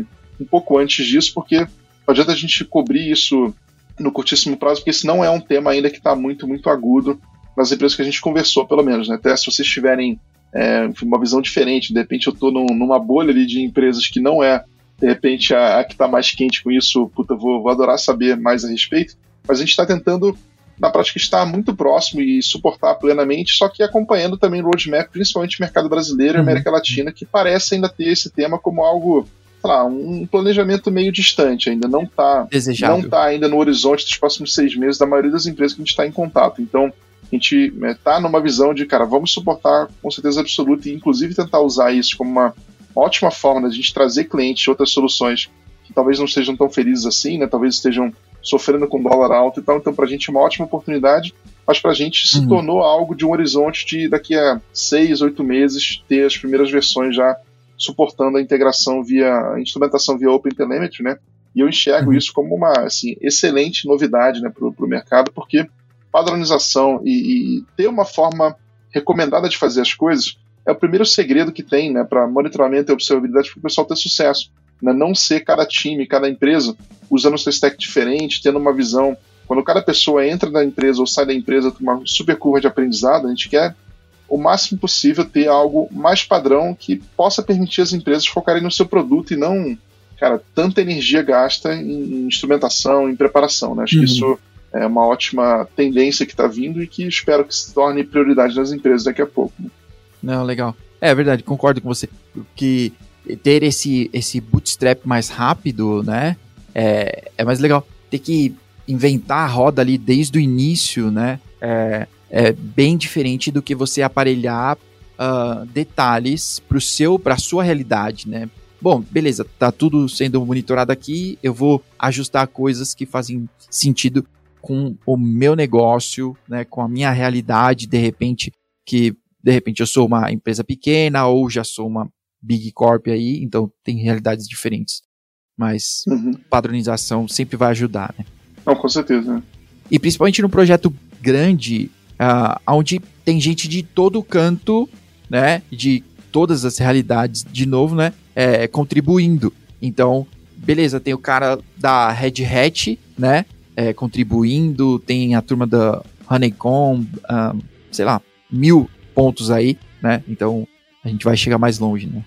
um pouco antes disso, porque não adianta a gente cobrir isso no curtíssimo prazo, porque esse não é um tema ainda que está muito, muito agudo nas empresas que a gente conversou, pelo menos. Né? Até se vocês tiverem é, uma visão diferente, de repente eu estou num, numa bolha ali de empresas que não é, de repente, a, a que está mais quente com isso, puta, vou, vou adorar saber mais a respeito, mas a gente está tentando na prática estar muito próximo e suportar plenamente, só que acompanhando também o roadmap, principalmente o mercado brasileiro e uhum. América Latina, que parece ainda ter esse tema como algo sei lá, um planejamento meio distante ainda, não está não está ainda no horizonte dos próximos seis meses da maioria das empresas que a gente está em contato. Então, a gente está né, numa visão de, cara, vamos suportar com certeza absoluta e inclusive tentar usar isso como uma ótima forma de a gente trazer clientes de outras soluções que talvez não estejam tão felizes assim, né? Talvez estejam sofrendo com dólar alto e tal. Então, para a gente é uma ótima oportunidade, mas para a gente se uhum. tornou algo de um horizonte de daqui a seis, oito meses ter as primeiras versões já suportando a integração via a instrumentação via OpenTelemetry, né? E eu enxergo uhum. isso como uma assim, excelente novidade né, para o mercado, porque padronização e, e, ter uma forma recomendada de fazer as coisas é o primeiro segredo que tem né, para monitoramento e observabilidade para o pessoal ter sucesso. Né? Não ser cada time, cada empresa usando seu stack diferente, tendo uma visão. Quando cada pessoa entra na empresa ou sai da empresa com uma super curva de aprendizado, a gente quer o máximo possível ter algo mais padrão que possa permitir as empresas focarem no seu produto e não, cara, tanta energia gasta em instrumentação, em preparação, né? Acho uhum. que isso é uma ótima tendência que está vindo e que espero que se torne prioridade nas empresas daqui a pouco. Né? Não, legal. É verdade, concordo com você. Que ter esse, esse bootstrap mais rápido, né? É, é mais legal. Ter que inventar a roda ali desde o início, né? É, é bem diferente do que você aparelhar uh, detalhes para seu, para sua realidade, né? Bom, beleza, tá tudo sendo monitorado aqui, eu vou ajustar coisas que fazem sentido com o meu negócio, né, com a minha realidade, de repente, que de repente eu sou uma empresa pequena ou já sou uma big corp aí, então tem realidades diferentes. Mas uhum. padronização sempre vai ajudar, né? Não, com certeza. E principalmente no projeto grande, uh, onde tem gente de todo canto, né, de todas as realidades, de novo, né, é, contribuindo. Então, beleza, tem o cara da Red Hat, né, é, contribuindo, tem a turma da Honeycomb, um, sei lá, mil pontos aí, né, então a gente vai chegar mais longe, né.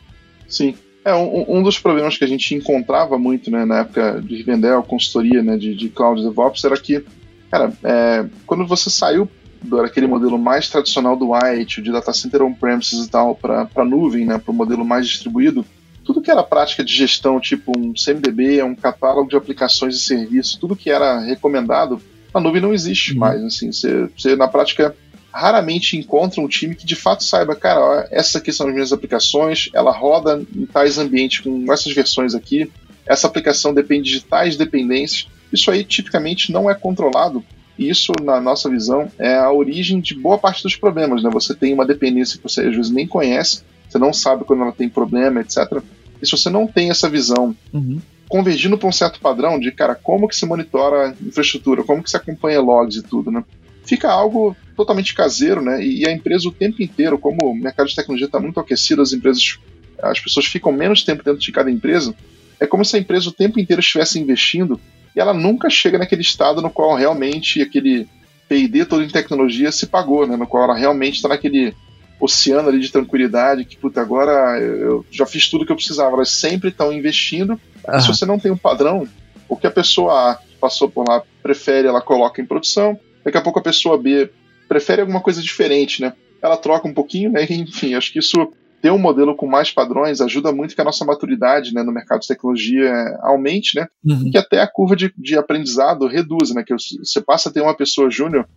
Sim. É, um, um dos problemas que a gente encontrava muito, né, na época de Rivendell, consultoria, né, de, de Cloud DevOps, era que, cara, é, quando você saiu daquele modelo mais tradicional do White, de data center on-premises e tal, para a nuvem, né, para o modelo mais distribuído, tudo que era prática de gestão, tipo um CMDB, um catálogo de aplicações e serviços, tudo que era recomendado, a nuvem não existe uhum. mais. Assim, você, você, na prática, raramente encontra um time que de fato saiba, cara, ó, essas aqui são as minhas aplicações, ela roda em tais ambientes com essas versões aqui, essa aplicação depende de tais dependências. Isso aí tipicamente não é controlado isso, na nossa visão, é a origem de boa parte dos problemas. Né? Você tem uma dependência que você às vezes nem conhece, você não sabe quando ela tem problema, etc. E se você não tem essa visão, uhum. convergindo para um certo padrão de, cara, como que se monitora a infraestrutura, como que se acompanha logs e tudo, né? Fica algo totalmente caseiro, né? E a empresa o tempo inteiro, como o mercado de tecnologia está muito aquecido, as empresas, as pessoas ficam menos tempo dentro de cada empresa, é como se a empresa o tempo inteiro estivesse investindo e ela nunca chega naquele estado no qual realmente aquele P&D todo em tecnologia se pagou, né? No qual ela realmente está naquele oceano ali de tranquilidade, que, puta, agora eu já fiz tudo que eu precisava. Elas sempre estão investindo. Uhum. Se você não tem um padrão, o que a pessoa A passou por lá prefere, ela coloca em produção. Daqui a pouco a pessoa B prefere alguma coisa diferente, né? Ela troca um pouquinho, né? Enfim, acho que isso ter um modelo com mais padrões ajuda muito que a nossa maturidade né, no mercado de tecnologia aumente, né? Uhum. Que até a curva de, de aprendizado reduza, né? Que você passa a ter uma pessoa júnior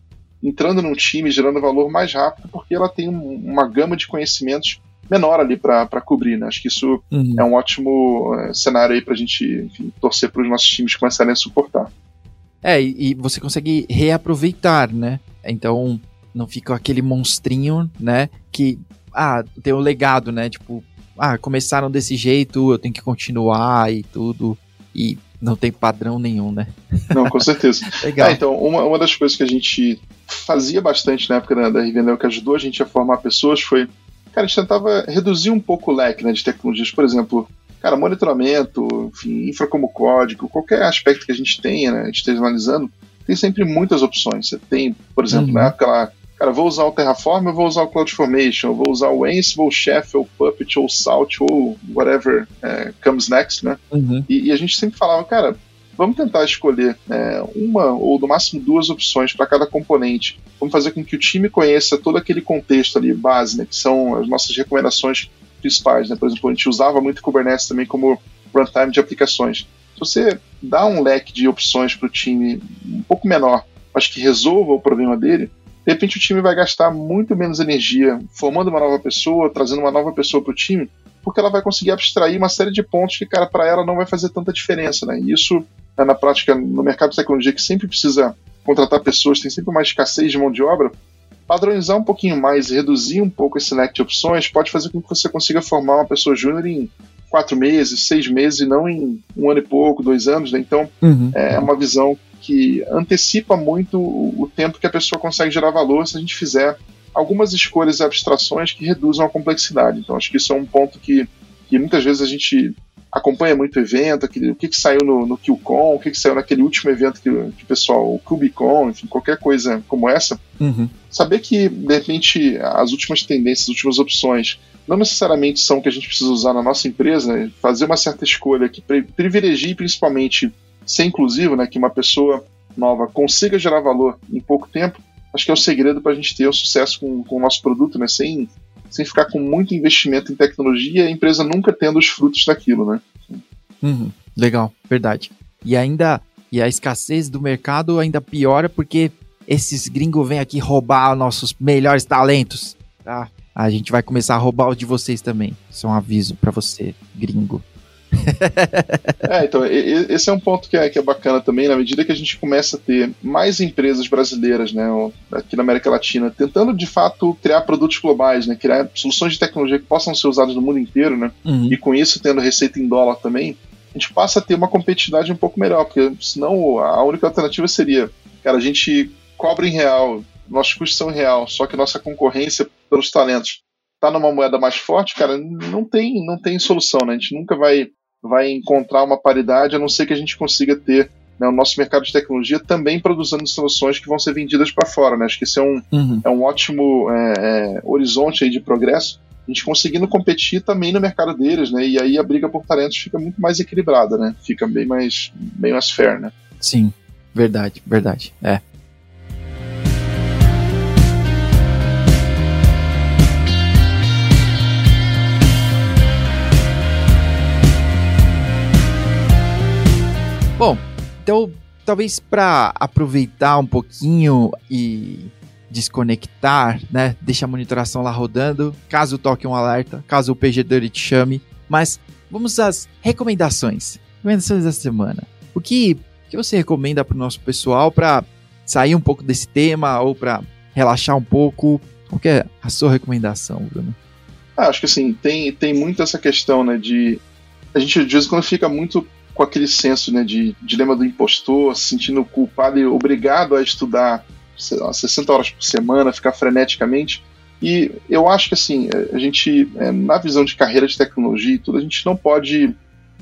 entrando num time, gerando valor mais rápido, porque ela tem um, uma gama de conhecimentos menor ali para cobrir, né? Acho que isso uhum. é um ótimo é, cenário aí para a gente enfim, torcer para os nossos times começarem a suportar. É, e, e você consegue reaproveitar, né? Então não fica aquele monstrinho, né? Que ah, tem o legado, né? Tipo, ah, começaram desse jeito, eu tenho que continuar e tudo. E Não tem padrão nenhum, né? Não, com certeza. Legal. É, então, uma, uma das coisas que a gente fazia bastante na época da, da Rivendell, que ajudou a gente a formar pessoas, foi. Cara, a gente tentava reduzir um pouco o leque né, de tecnologias. Por exemplo, cara, monitoramento, enfim, infra como código, qualquer aspecto que a gente tenha, né, a gente esteja analisando, tem sempre muitas opções. Você tem, por exemplo, uhum. na época lá, cara, vou usar o Terraform, eu vou usar o CloudFormation, eu vou usar o Ansible, o Chef, ou Puppet, ou Salt, ou whatever é, comes next, né? Uhum. E, e, a gente sempre falava, cara, vamos tentar escolher é, uma ou no máximo duas opções para cada componente. Vamos fazer com que o time conheça todo aquele contexto ali, base, né, que são as nossas recomendações principais. Né? Por exemplo, a gente usava muito Kubernetes também como runtime de aplicações. Se você dá um leque de opções para o time um pouco menor, mas que resolva o problema dele, de repente o time vai gastar muito menos energia formando uma nova pessoa, trazendo uma nova pessoa para o time, porque ela vai conseguir abstrair uma série de pontos que, cara, para ela não vai fazer tanta diferença, né? E isso, é, na prática, no mercado de tecnologia, que sempre precisa contratar pessoas, tem sempre uma escassez de mão de obra, padronizar um pouquinho mais, reduzir um pouco esse leque de opções, pode fazer com que você consiga formar uma pessoa júnior em quatro meses, seis meses, e não em um ano e pouco, dois anos, né? Então, uhum. é uma visão que antecipa muito o tempo que a pessoa consegue gerar valor se a gente fizer algumas escolhas e abstrações que reduzam a complexidade. Então, acho que isso é um ponto que, que muitas vezes a gente acompanha muito o evento, aquele, o que, que saiu no, no QCon, o que, que saiu naquele último evento que, que o pessoal, o KubiCon, enfim, qualquer coisa como essa. Uhum. Saber que, de repente, as últimas tendências, as últimas opções, não necessariamente são o que a gente precisa usar na nossa empresa, né? fazer uma certa escolha que privilegie principalmente ser inclusivo, né, que uma pessoa nova consiga gerar valor em pouco tempo, acho que é o segredo para a gente ter o sucesso com, com o nosso produto, né, sem, sem ficar com muito investimento em tecnologia a empresa nunca tendo os frutos daquilo, né. Uhum, legal, verdade. E ainda, e a escassez do mercado ainda piora porque esses gringos vêm aqui roubar nossos melhores talentos, tá? A gente vai começar a roubar o de vocês também. Isso é um aviso para você, gringo. é, então, esse é um ponto que é, que é bacana também, na medida que a gente começa a ter mais empresas brasileiras, né, aqui na América Latina, tentando de fato criar produtos globais, né, criar soluções de tecnologia que possam ser usadas no mundo inteiro, né, uhum. e com isso tendo receita em dólar também, a gente passa a ter uma competitividade um pouco melhor, porque senão a única alternativa seria, cara, a gente cobra em real, nossos custos são em real, só que nossa concorrência pelos talentos tá numa moeda mais forte, cara, não tem, não tem solução, né? A gente nunca vai vai encontrar uma paridade, a não ser que a gente consiga ter né, o nosso mercado de tecnologia também produzindo soluções que vão ser vendidas para fora. Né? Acho que esse é um, uhum. é um ótimo é, é, horizonte aí de progresso. A gente conseguindo competir também no mercado deles, né? E aí a briga por talentos fica muito mais equilibrada, né? Fica bem mais, bem mais fair, né? Sim, verdade, verdade. É. Bom, então talvez para aproveitar um pouquinho e desconectar, né? Deixa a monitoração lá rodando, caso toque um alerta, caso o PG te chame. Mas vamos às recomendações. Recomendações da semana. O que, que você recomenda para o nosso pessoal para sair um pouco desse tema ou para relaxar um pouco? Qual é a sua recomendação, Bruno? Ah, acho que assim, tem, tem muito essa questão, né, de a gente em quando fica muito com aquele senso né, de dilema do impostor, se sentindo culpado e obrigado a estudar lá, 60 horas por semana, ficar freneticamente. E eu acho que assim, a gente, é, na visão de carreira de tecnologia e tudo, a gente não pode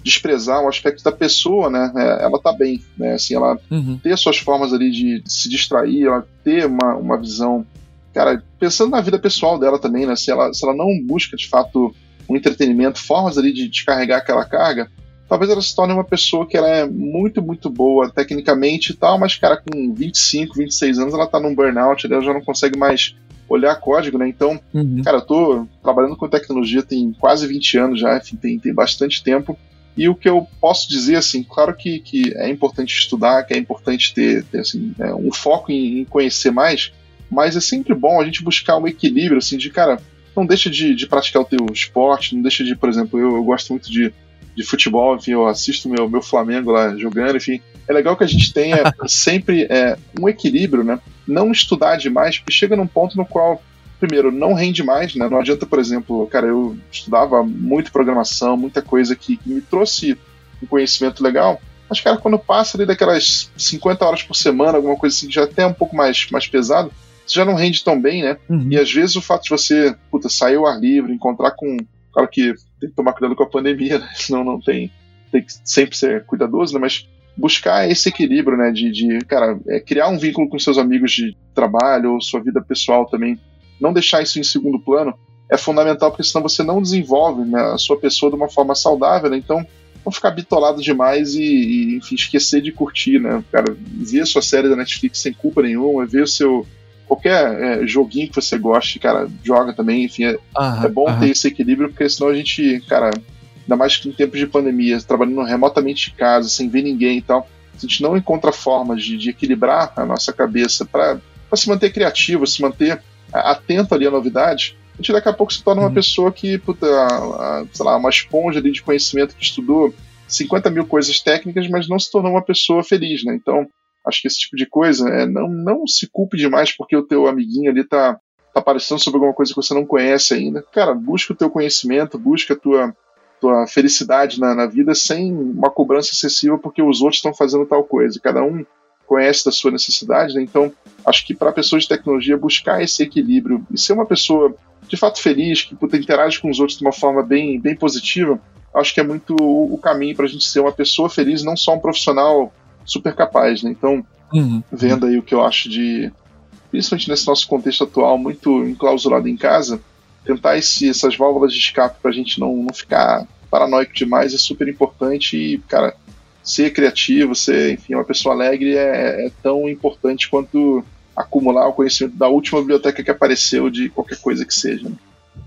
desprezar o aspecto da pessoa, né? É, ela tá bem, né? Assim, ela uhum. ter suas formas ali de, de, se distrair, ela ter uma, uma visão, cara, pensando na vida pessoal dela também, né? Se ela, se ela não busca de fato um entretenimento, formas ali de descarregar aquela carga, talvez ela se torne uma pessoa que ela é muito, muito boa tecnicamente e tal, mas, cara, com 25, 26 anos, ela tá num burnout, ela já não consegue mais olhar código, né? Então, uhum. cara, eu tô trabalhando com tecnologia tem quase 20 anos já, enfim, tem, tem bastante tempo. E o que eu posso dizer, assim, claro que, que é importante estudar, que é importante ter, ter assim, é, um foco em, em, conhecer mais, mas é sempre bom a gente buscar um equilíbrio, assim, de, cara, não deixa de, de praticar o teu esporte, não deixa de, por exemplo, eu, eu gosto muito de de futebol, enfim, eu assisto meu, meu Flamengo lá jogando, enfim. É legal que a gente tenha sempre é, um equilíbrio, né? Não estudar demais, porque chega num ponto no qual, primeiro, não rende mais, né? Não adianta, por exemplo, cara, eu estudava muito programação, muita coisa que, que me trouxe um conhecimento legal, Mas, cara, quando passa ali daquelas 50 horas por semana, alguma coisa assim, que já é até um pouco mais, mais pesado, você já não rende tão bem, né? Uhum. E às vezes o fato de você, puta, sair ao ar livre, encontrar com. Claro que tem que tomar cuidado com a pandemia, né? Senão não tem. Tem que sempre ser cuidadoso, né? Mas buscar esse equilíbrio, né? De, de cara, é, criar um vínculo com seus amigos de trabalho ou sua vida pessoal também. Não deixar isso em segundo plano é fundamental, porque senão você não desenvolve né, a sua pessoa de uma forma saudável, né? Então, não ficar bitolado demais e, e enfim, esquecer de curtir, né? Cara, ver sua série da Netflix sem culpa nenhuma, ver o seu. Qualquer é, joguinho que você goste, cara, joga também, enfim. É, é bom ter esse equilíbrio, porque senão a gente, cara, ainda mais que em tempos de pandemia, trabalhando remotamente de casa, sem ver ninguém e tal, a gente não encontra formas de, de equilibrar a nossa cabeça para se manter criativo, se manter atento ali à novidade, a gente daqui a pouco se torna uma uhum. pessoa que, puta, sei lá, uma esponja ali de conhecimento que estudou 50 mil coisas técnicas, mas não se tornou uma pessoa feliz, né? Então, acho que esse tipo de coisa, é, não, não se culpe demais porque o teu amiguinho ali tá, tá aparecendo sobre alguma coisa que você não conhece ainda. Cara, busca o teu conhecimento, busca a tua, tua felicidade na, na vida sem uma cobrança excessiva porque os outros estão fazendo tal coisa. Cada um conhece da sua necessidade, né? Então, acho que para pessoas de tecnologia buscar esse equilíbrio e ser uma pessoa de fato feliz, que puta, interage com os outros de uma forma bem, bem positiva, acho que é muito o caminho para a gente ser uma pessoa feliz, não só um profissional super capaz, né? Então, uhum. vendo aí o que eu acho de, principalmente nesse nosso contexto atual, muito enclausurado em casa, tentar esse, essas válvulas de escape para a gente não, não ficar paranoico demais é super importante e, cara, ser criativo, ser, enfim, uma pessoa alegre é, é tão importante quanto acumular o conhecimento da última biblioteca que apareceu de qualquer coisa que seja. Né?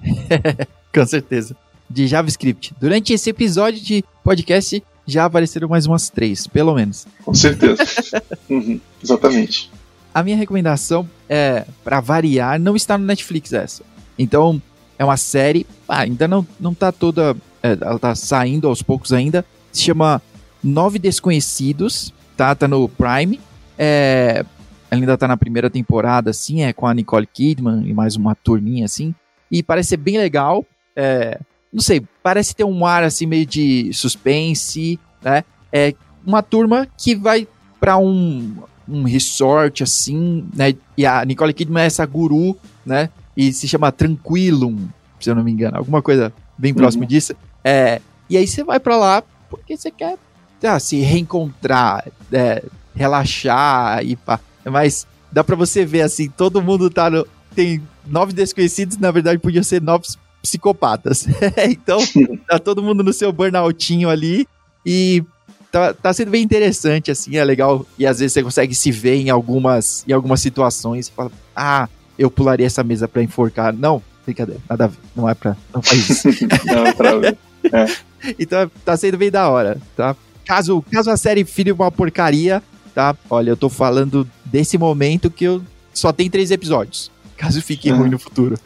Com certeza. De JavaScript. Durante esse episódio de podcast já apareceram mais umas três, pelo menos. Com certeza. uhum, exatamente. A minha recomendação é, para variar, não está no Netflix essa. Então, é uma série, ah, ainda não, não tá toda, é, ela tá saindo aos poucos ainda, se chama Nove Desconhecidos, tá? Tá no Prime. É, ela ainda tá na primeira temporada, assim, é com a Nicole Kidman e mais uma turminha, assim. E parece ser bem legal. É, não sei, parece ter um ar, assim, meio de suspense, né? É uma turma que vai para um, um resort, assim, né? E a Nicole Kidman é essa guru, né? E se chama Tranquilum, se eu não me engano. Alguma coisa bem próximo uhum. disso. É, e aí você vai para lá porque você quer ah, se reencontrar, é, relaxar e pá. Mas dá pra você ver assim, todo mundo tá no. Tem nove desconhecidos, na verdade podiam ser nove psicopatas. então, tá todo mundo no seu burnoutinho ali e tá, tá sendo bem interessante, assim, é legal. E às vezes você consegue se ver em algumas, em algumas situações e fala, ah, eu pularia essa mesa pra enforcar. Não, brincadeira, nada a ver. Não é pra. Não faz isso. não, é pra ver. É. Então tá sendo bem da hora, tá? Caso, caso a série filhe uma porcaria, tá? Olha, eu tô falando desse momento que eu só tem três episódios. Caso fique ruim no futuro.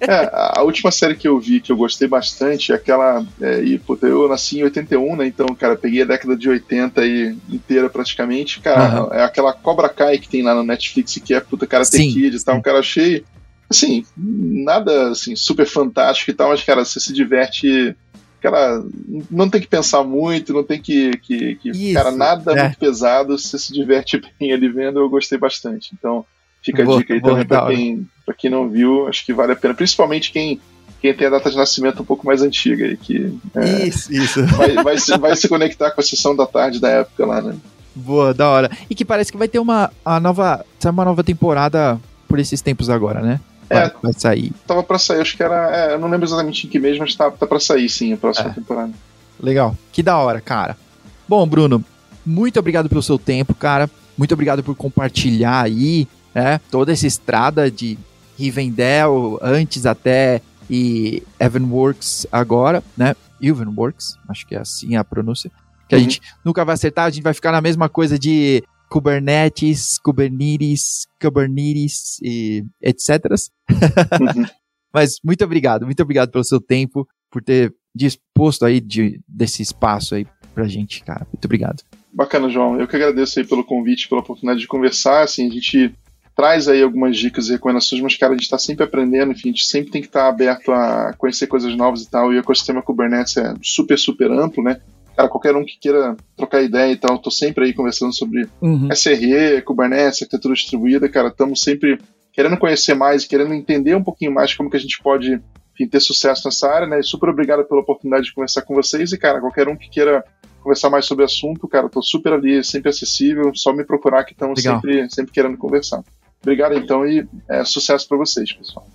É, a última série que eu vi que eu gostei bastante é aquela. É, e, puta, eu nasci em 81, né? Então, cara, peguei a década de 80 aí inteira praticamente. Cara, uhum. é aquela Cobra Kai que tem lá no Netflix que é puta cara tem Kid e tal. Um cara achei. Assim, nada assim, super fantástico e tal, mas, cara, você se diverte cara, não tem que pensar muito, não tem que. que, que Isso, cara, nada é. muito pesado, você se diverte bem ali vendo, eu gostei bastante. Então, fica a boa, dica aí boa, também pra quem, pra quem não viu, acho que vale a pena, principalmente quem. Quem tem a data de nascimento um pouco mais antiga aí, que é, isso, isso. Vai, vai, se, vai se conectar com a sessão da tarde da época lá, né? Boa, da hora. E que parece que vai ter uma, a nova, uma nova temporada por esses tempos agora, né? Vai, é, vai sair. Tava pra sair, acho que era. É, eu não lembro exatamente em que mês, mas tá, tá pra sair sim a próxima é. temporada. Legal. Que da hora, cara. Bom, Bruno, muito obrigado pelo seu tempo, cara. Muito obrigado por compartilhar aí, né? Toda essa estrada de Rivendell antes até e Evanworks agora, né? Evanworks, acho que é assim a pronúncia. Que uhum. a gente nunca vai acertar, a gente vai ficar na mesma coisa de Kubernetes, Kubernetes, Kubernetes e etc. Uhum. Mas muito obrigado, muito obrigado pelo seu tempo, por ter disposto aí de, desse espaço aí pra gente, cara. Muito obrigado. Bacana, João. Eu que agradeço aí pelo convite, pela oportunidade de conversar. Assim, a gente traz aí algumas dicas e recomendações, mas, cara, a gente está sempre aprendendo, enfim, a gente sempre tem que estar tá aberto a conhecer coisas novas e tal. E o ecossistema Kubernetes é super, super amplo, né? cara, qualquer um que queira trocar ideia e tal, eu tô sempre aí conversando sobre uhum. SRE, Kubernetes, arquitetura distribuída, cara, estamos sempre querendo conhecer mais, querendo entender um pouquinho mais como que a gente pode enfim, ter sucesso nessa área, né? E super obrigado pela oportunidade de conversar com vocês e, cara, qualquer um que queira conversar mais sobre o assunto, cara, tô super ali, sempre acessível, só me procurar que estamos sempre, sempre querendo conversar. Obrigado então e é, sucesso para vocês, pessoal.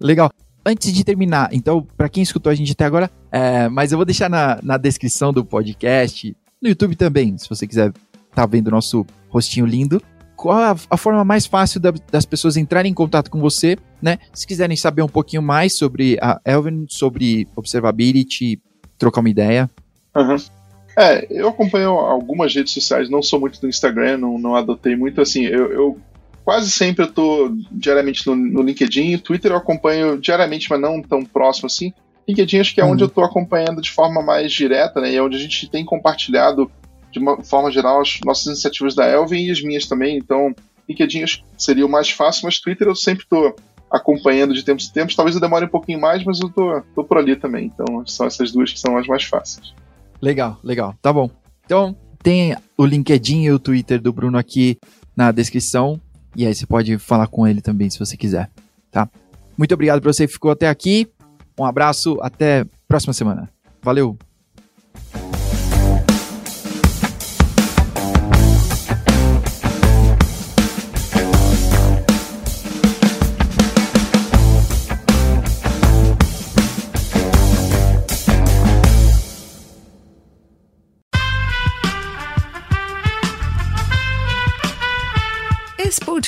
Legal antes de terminar, então, para quem escutou a gente até agora, é, mas eu vou deixar na, na descrição do podcast, no YouTube também, se você quiser tá vendo o nosso rostinho lindo. Qual a, a forma mais fácil da, das pessoas entrarem em contato com você, né? Se quiserem saber um pouquinho mais sobre a Elvin, sobre observability, trocar uma ideia. Uhum. É, eu acompanho algumas redes sociais, não sou muito do Instagram, não, não adotei muito assim. Eu, eu quase sempre eu tô diariamente no, no LinkedIn. Twitter eu acompanho diariamente, mas não tão próximo assim. LinkedIn acho que é uhum. onde eu tô acompanhando de forma mais direta, né? E é onde a gente tem compartilhado de uma forma geral as nossas iniciativas da Elvin e as minhas também. Então, LinkedIn seria o mais fácil, mas Twitter eu sempre tô acompanhando de tempos em tempos. Talvez eu demore um pouquinho mais, mas eu tô, tô por ali também. Então, são essas duas que são as mais fáceis. Legal, legal. Tá bom. Então, tem o LinkedIn e o Twitter do Bruno aqui na descrição. E aí você pode falar com ele também se você quiser, tá? Muito obrigado por você que ficou até aqui. Um abraço, até próxima semana. Valeu!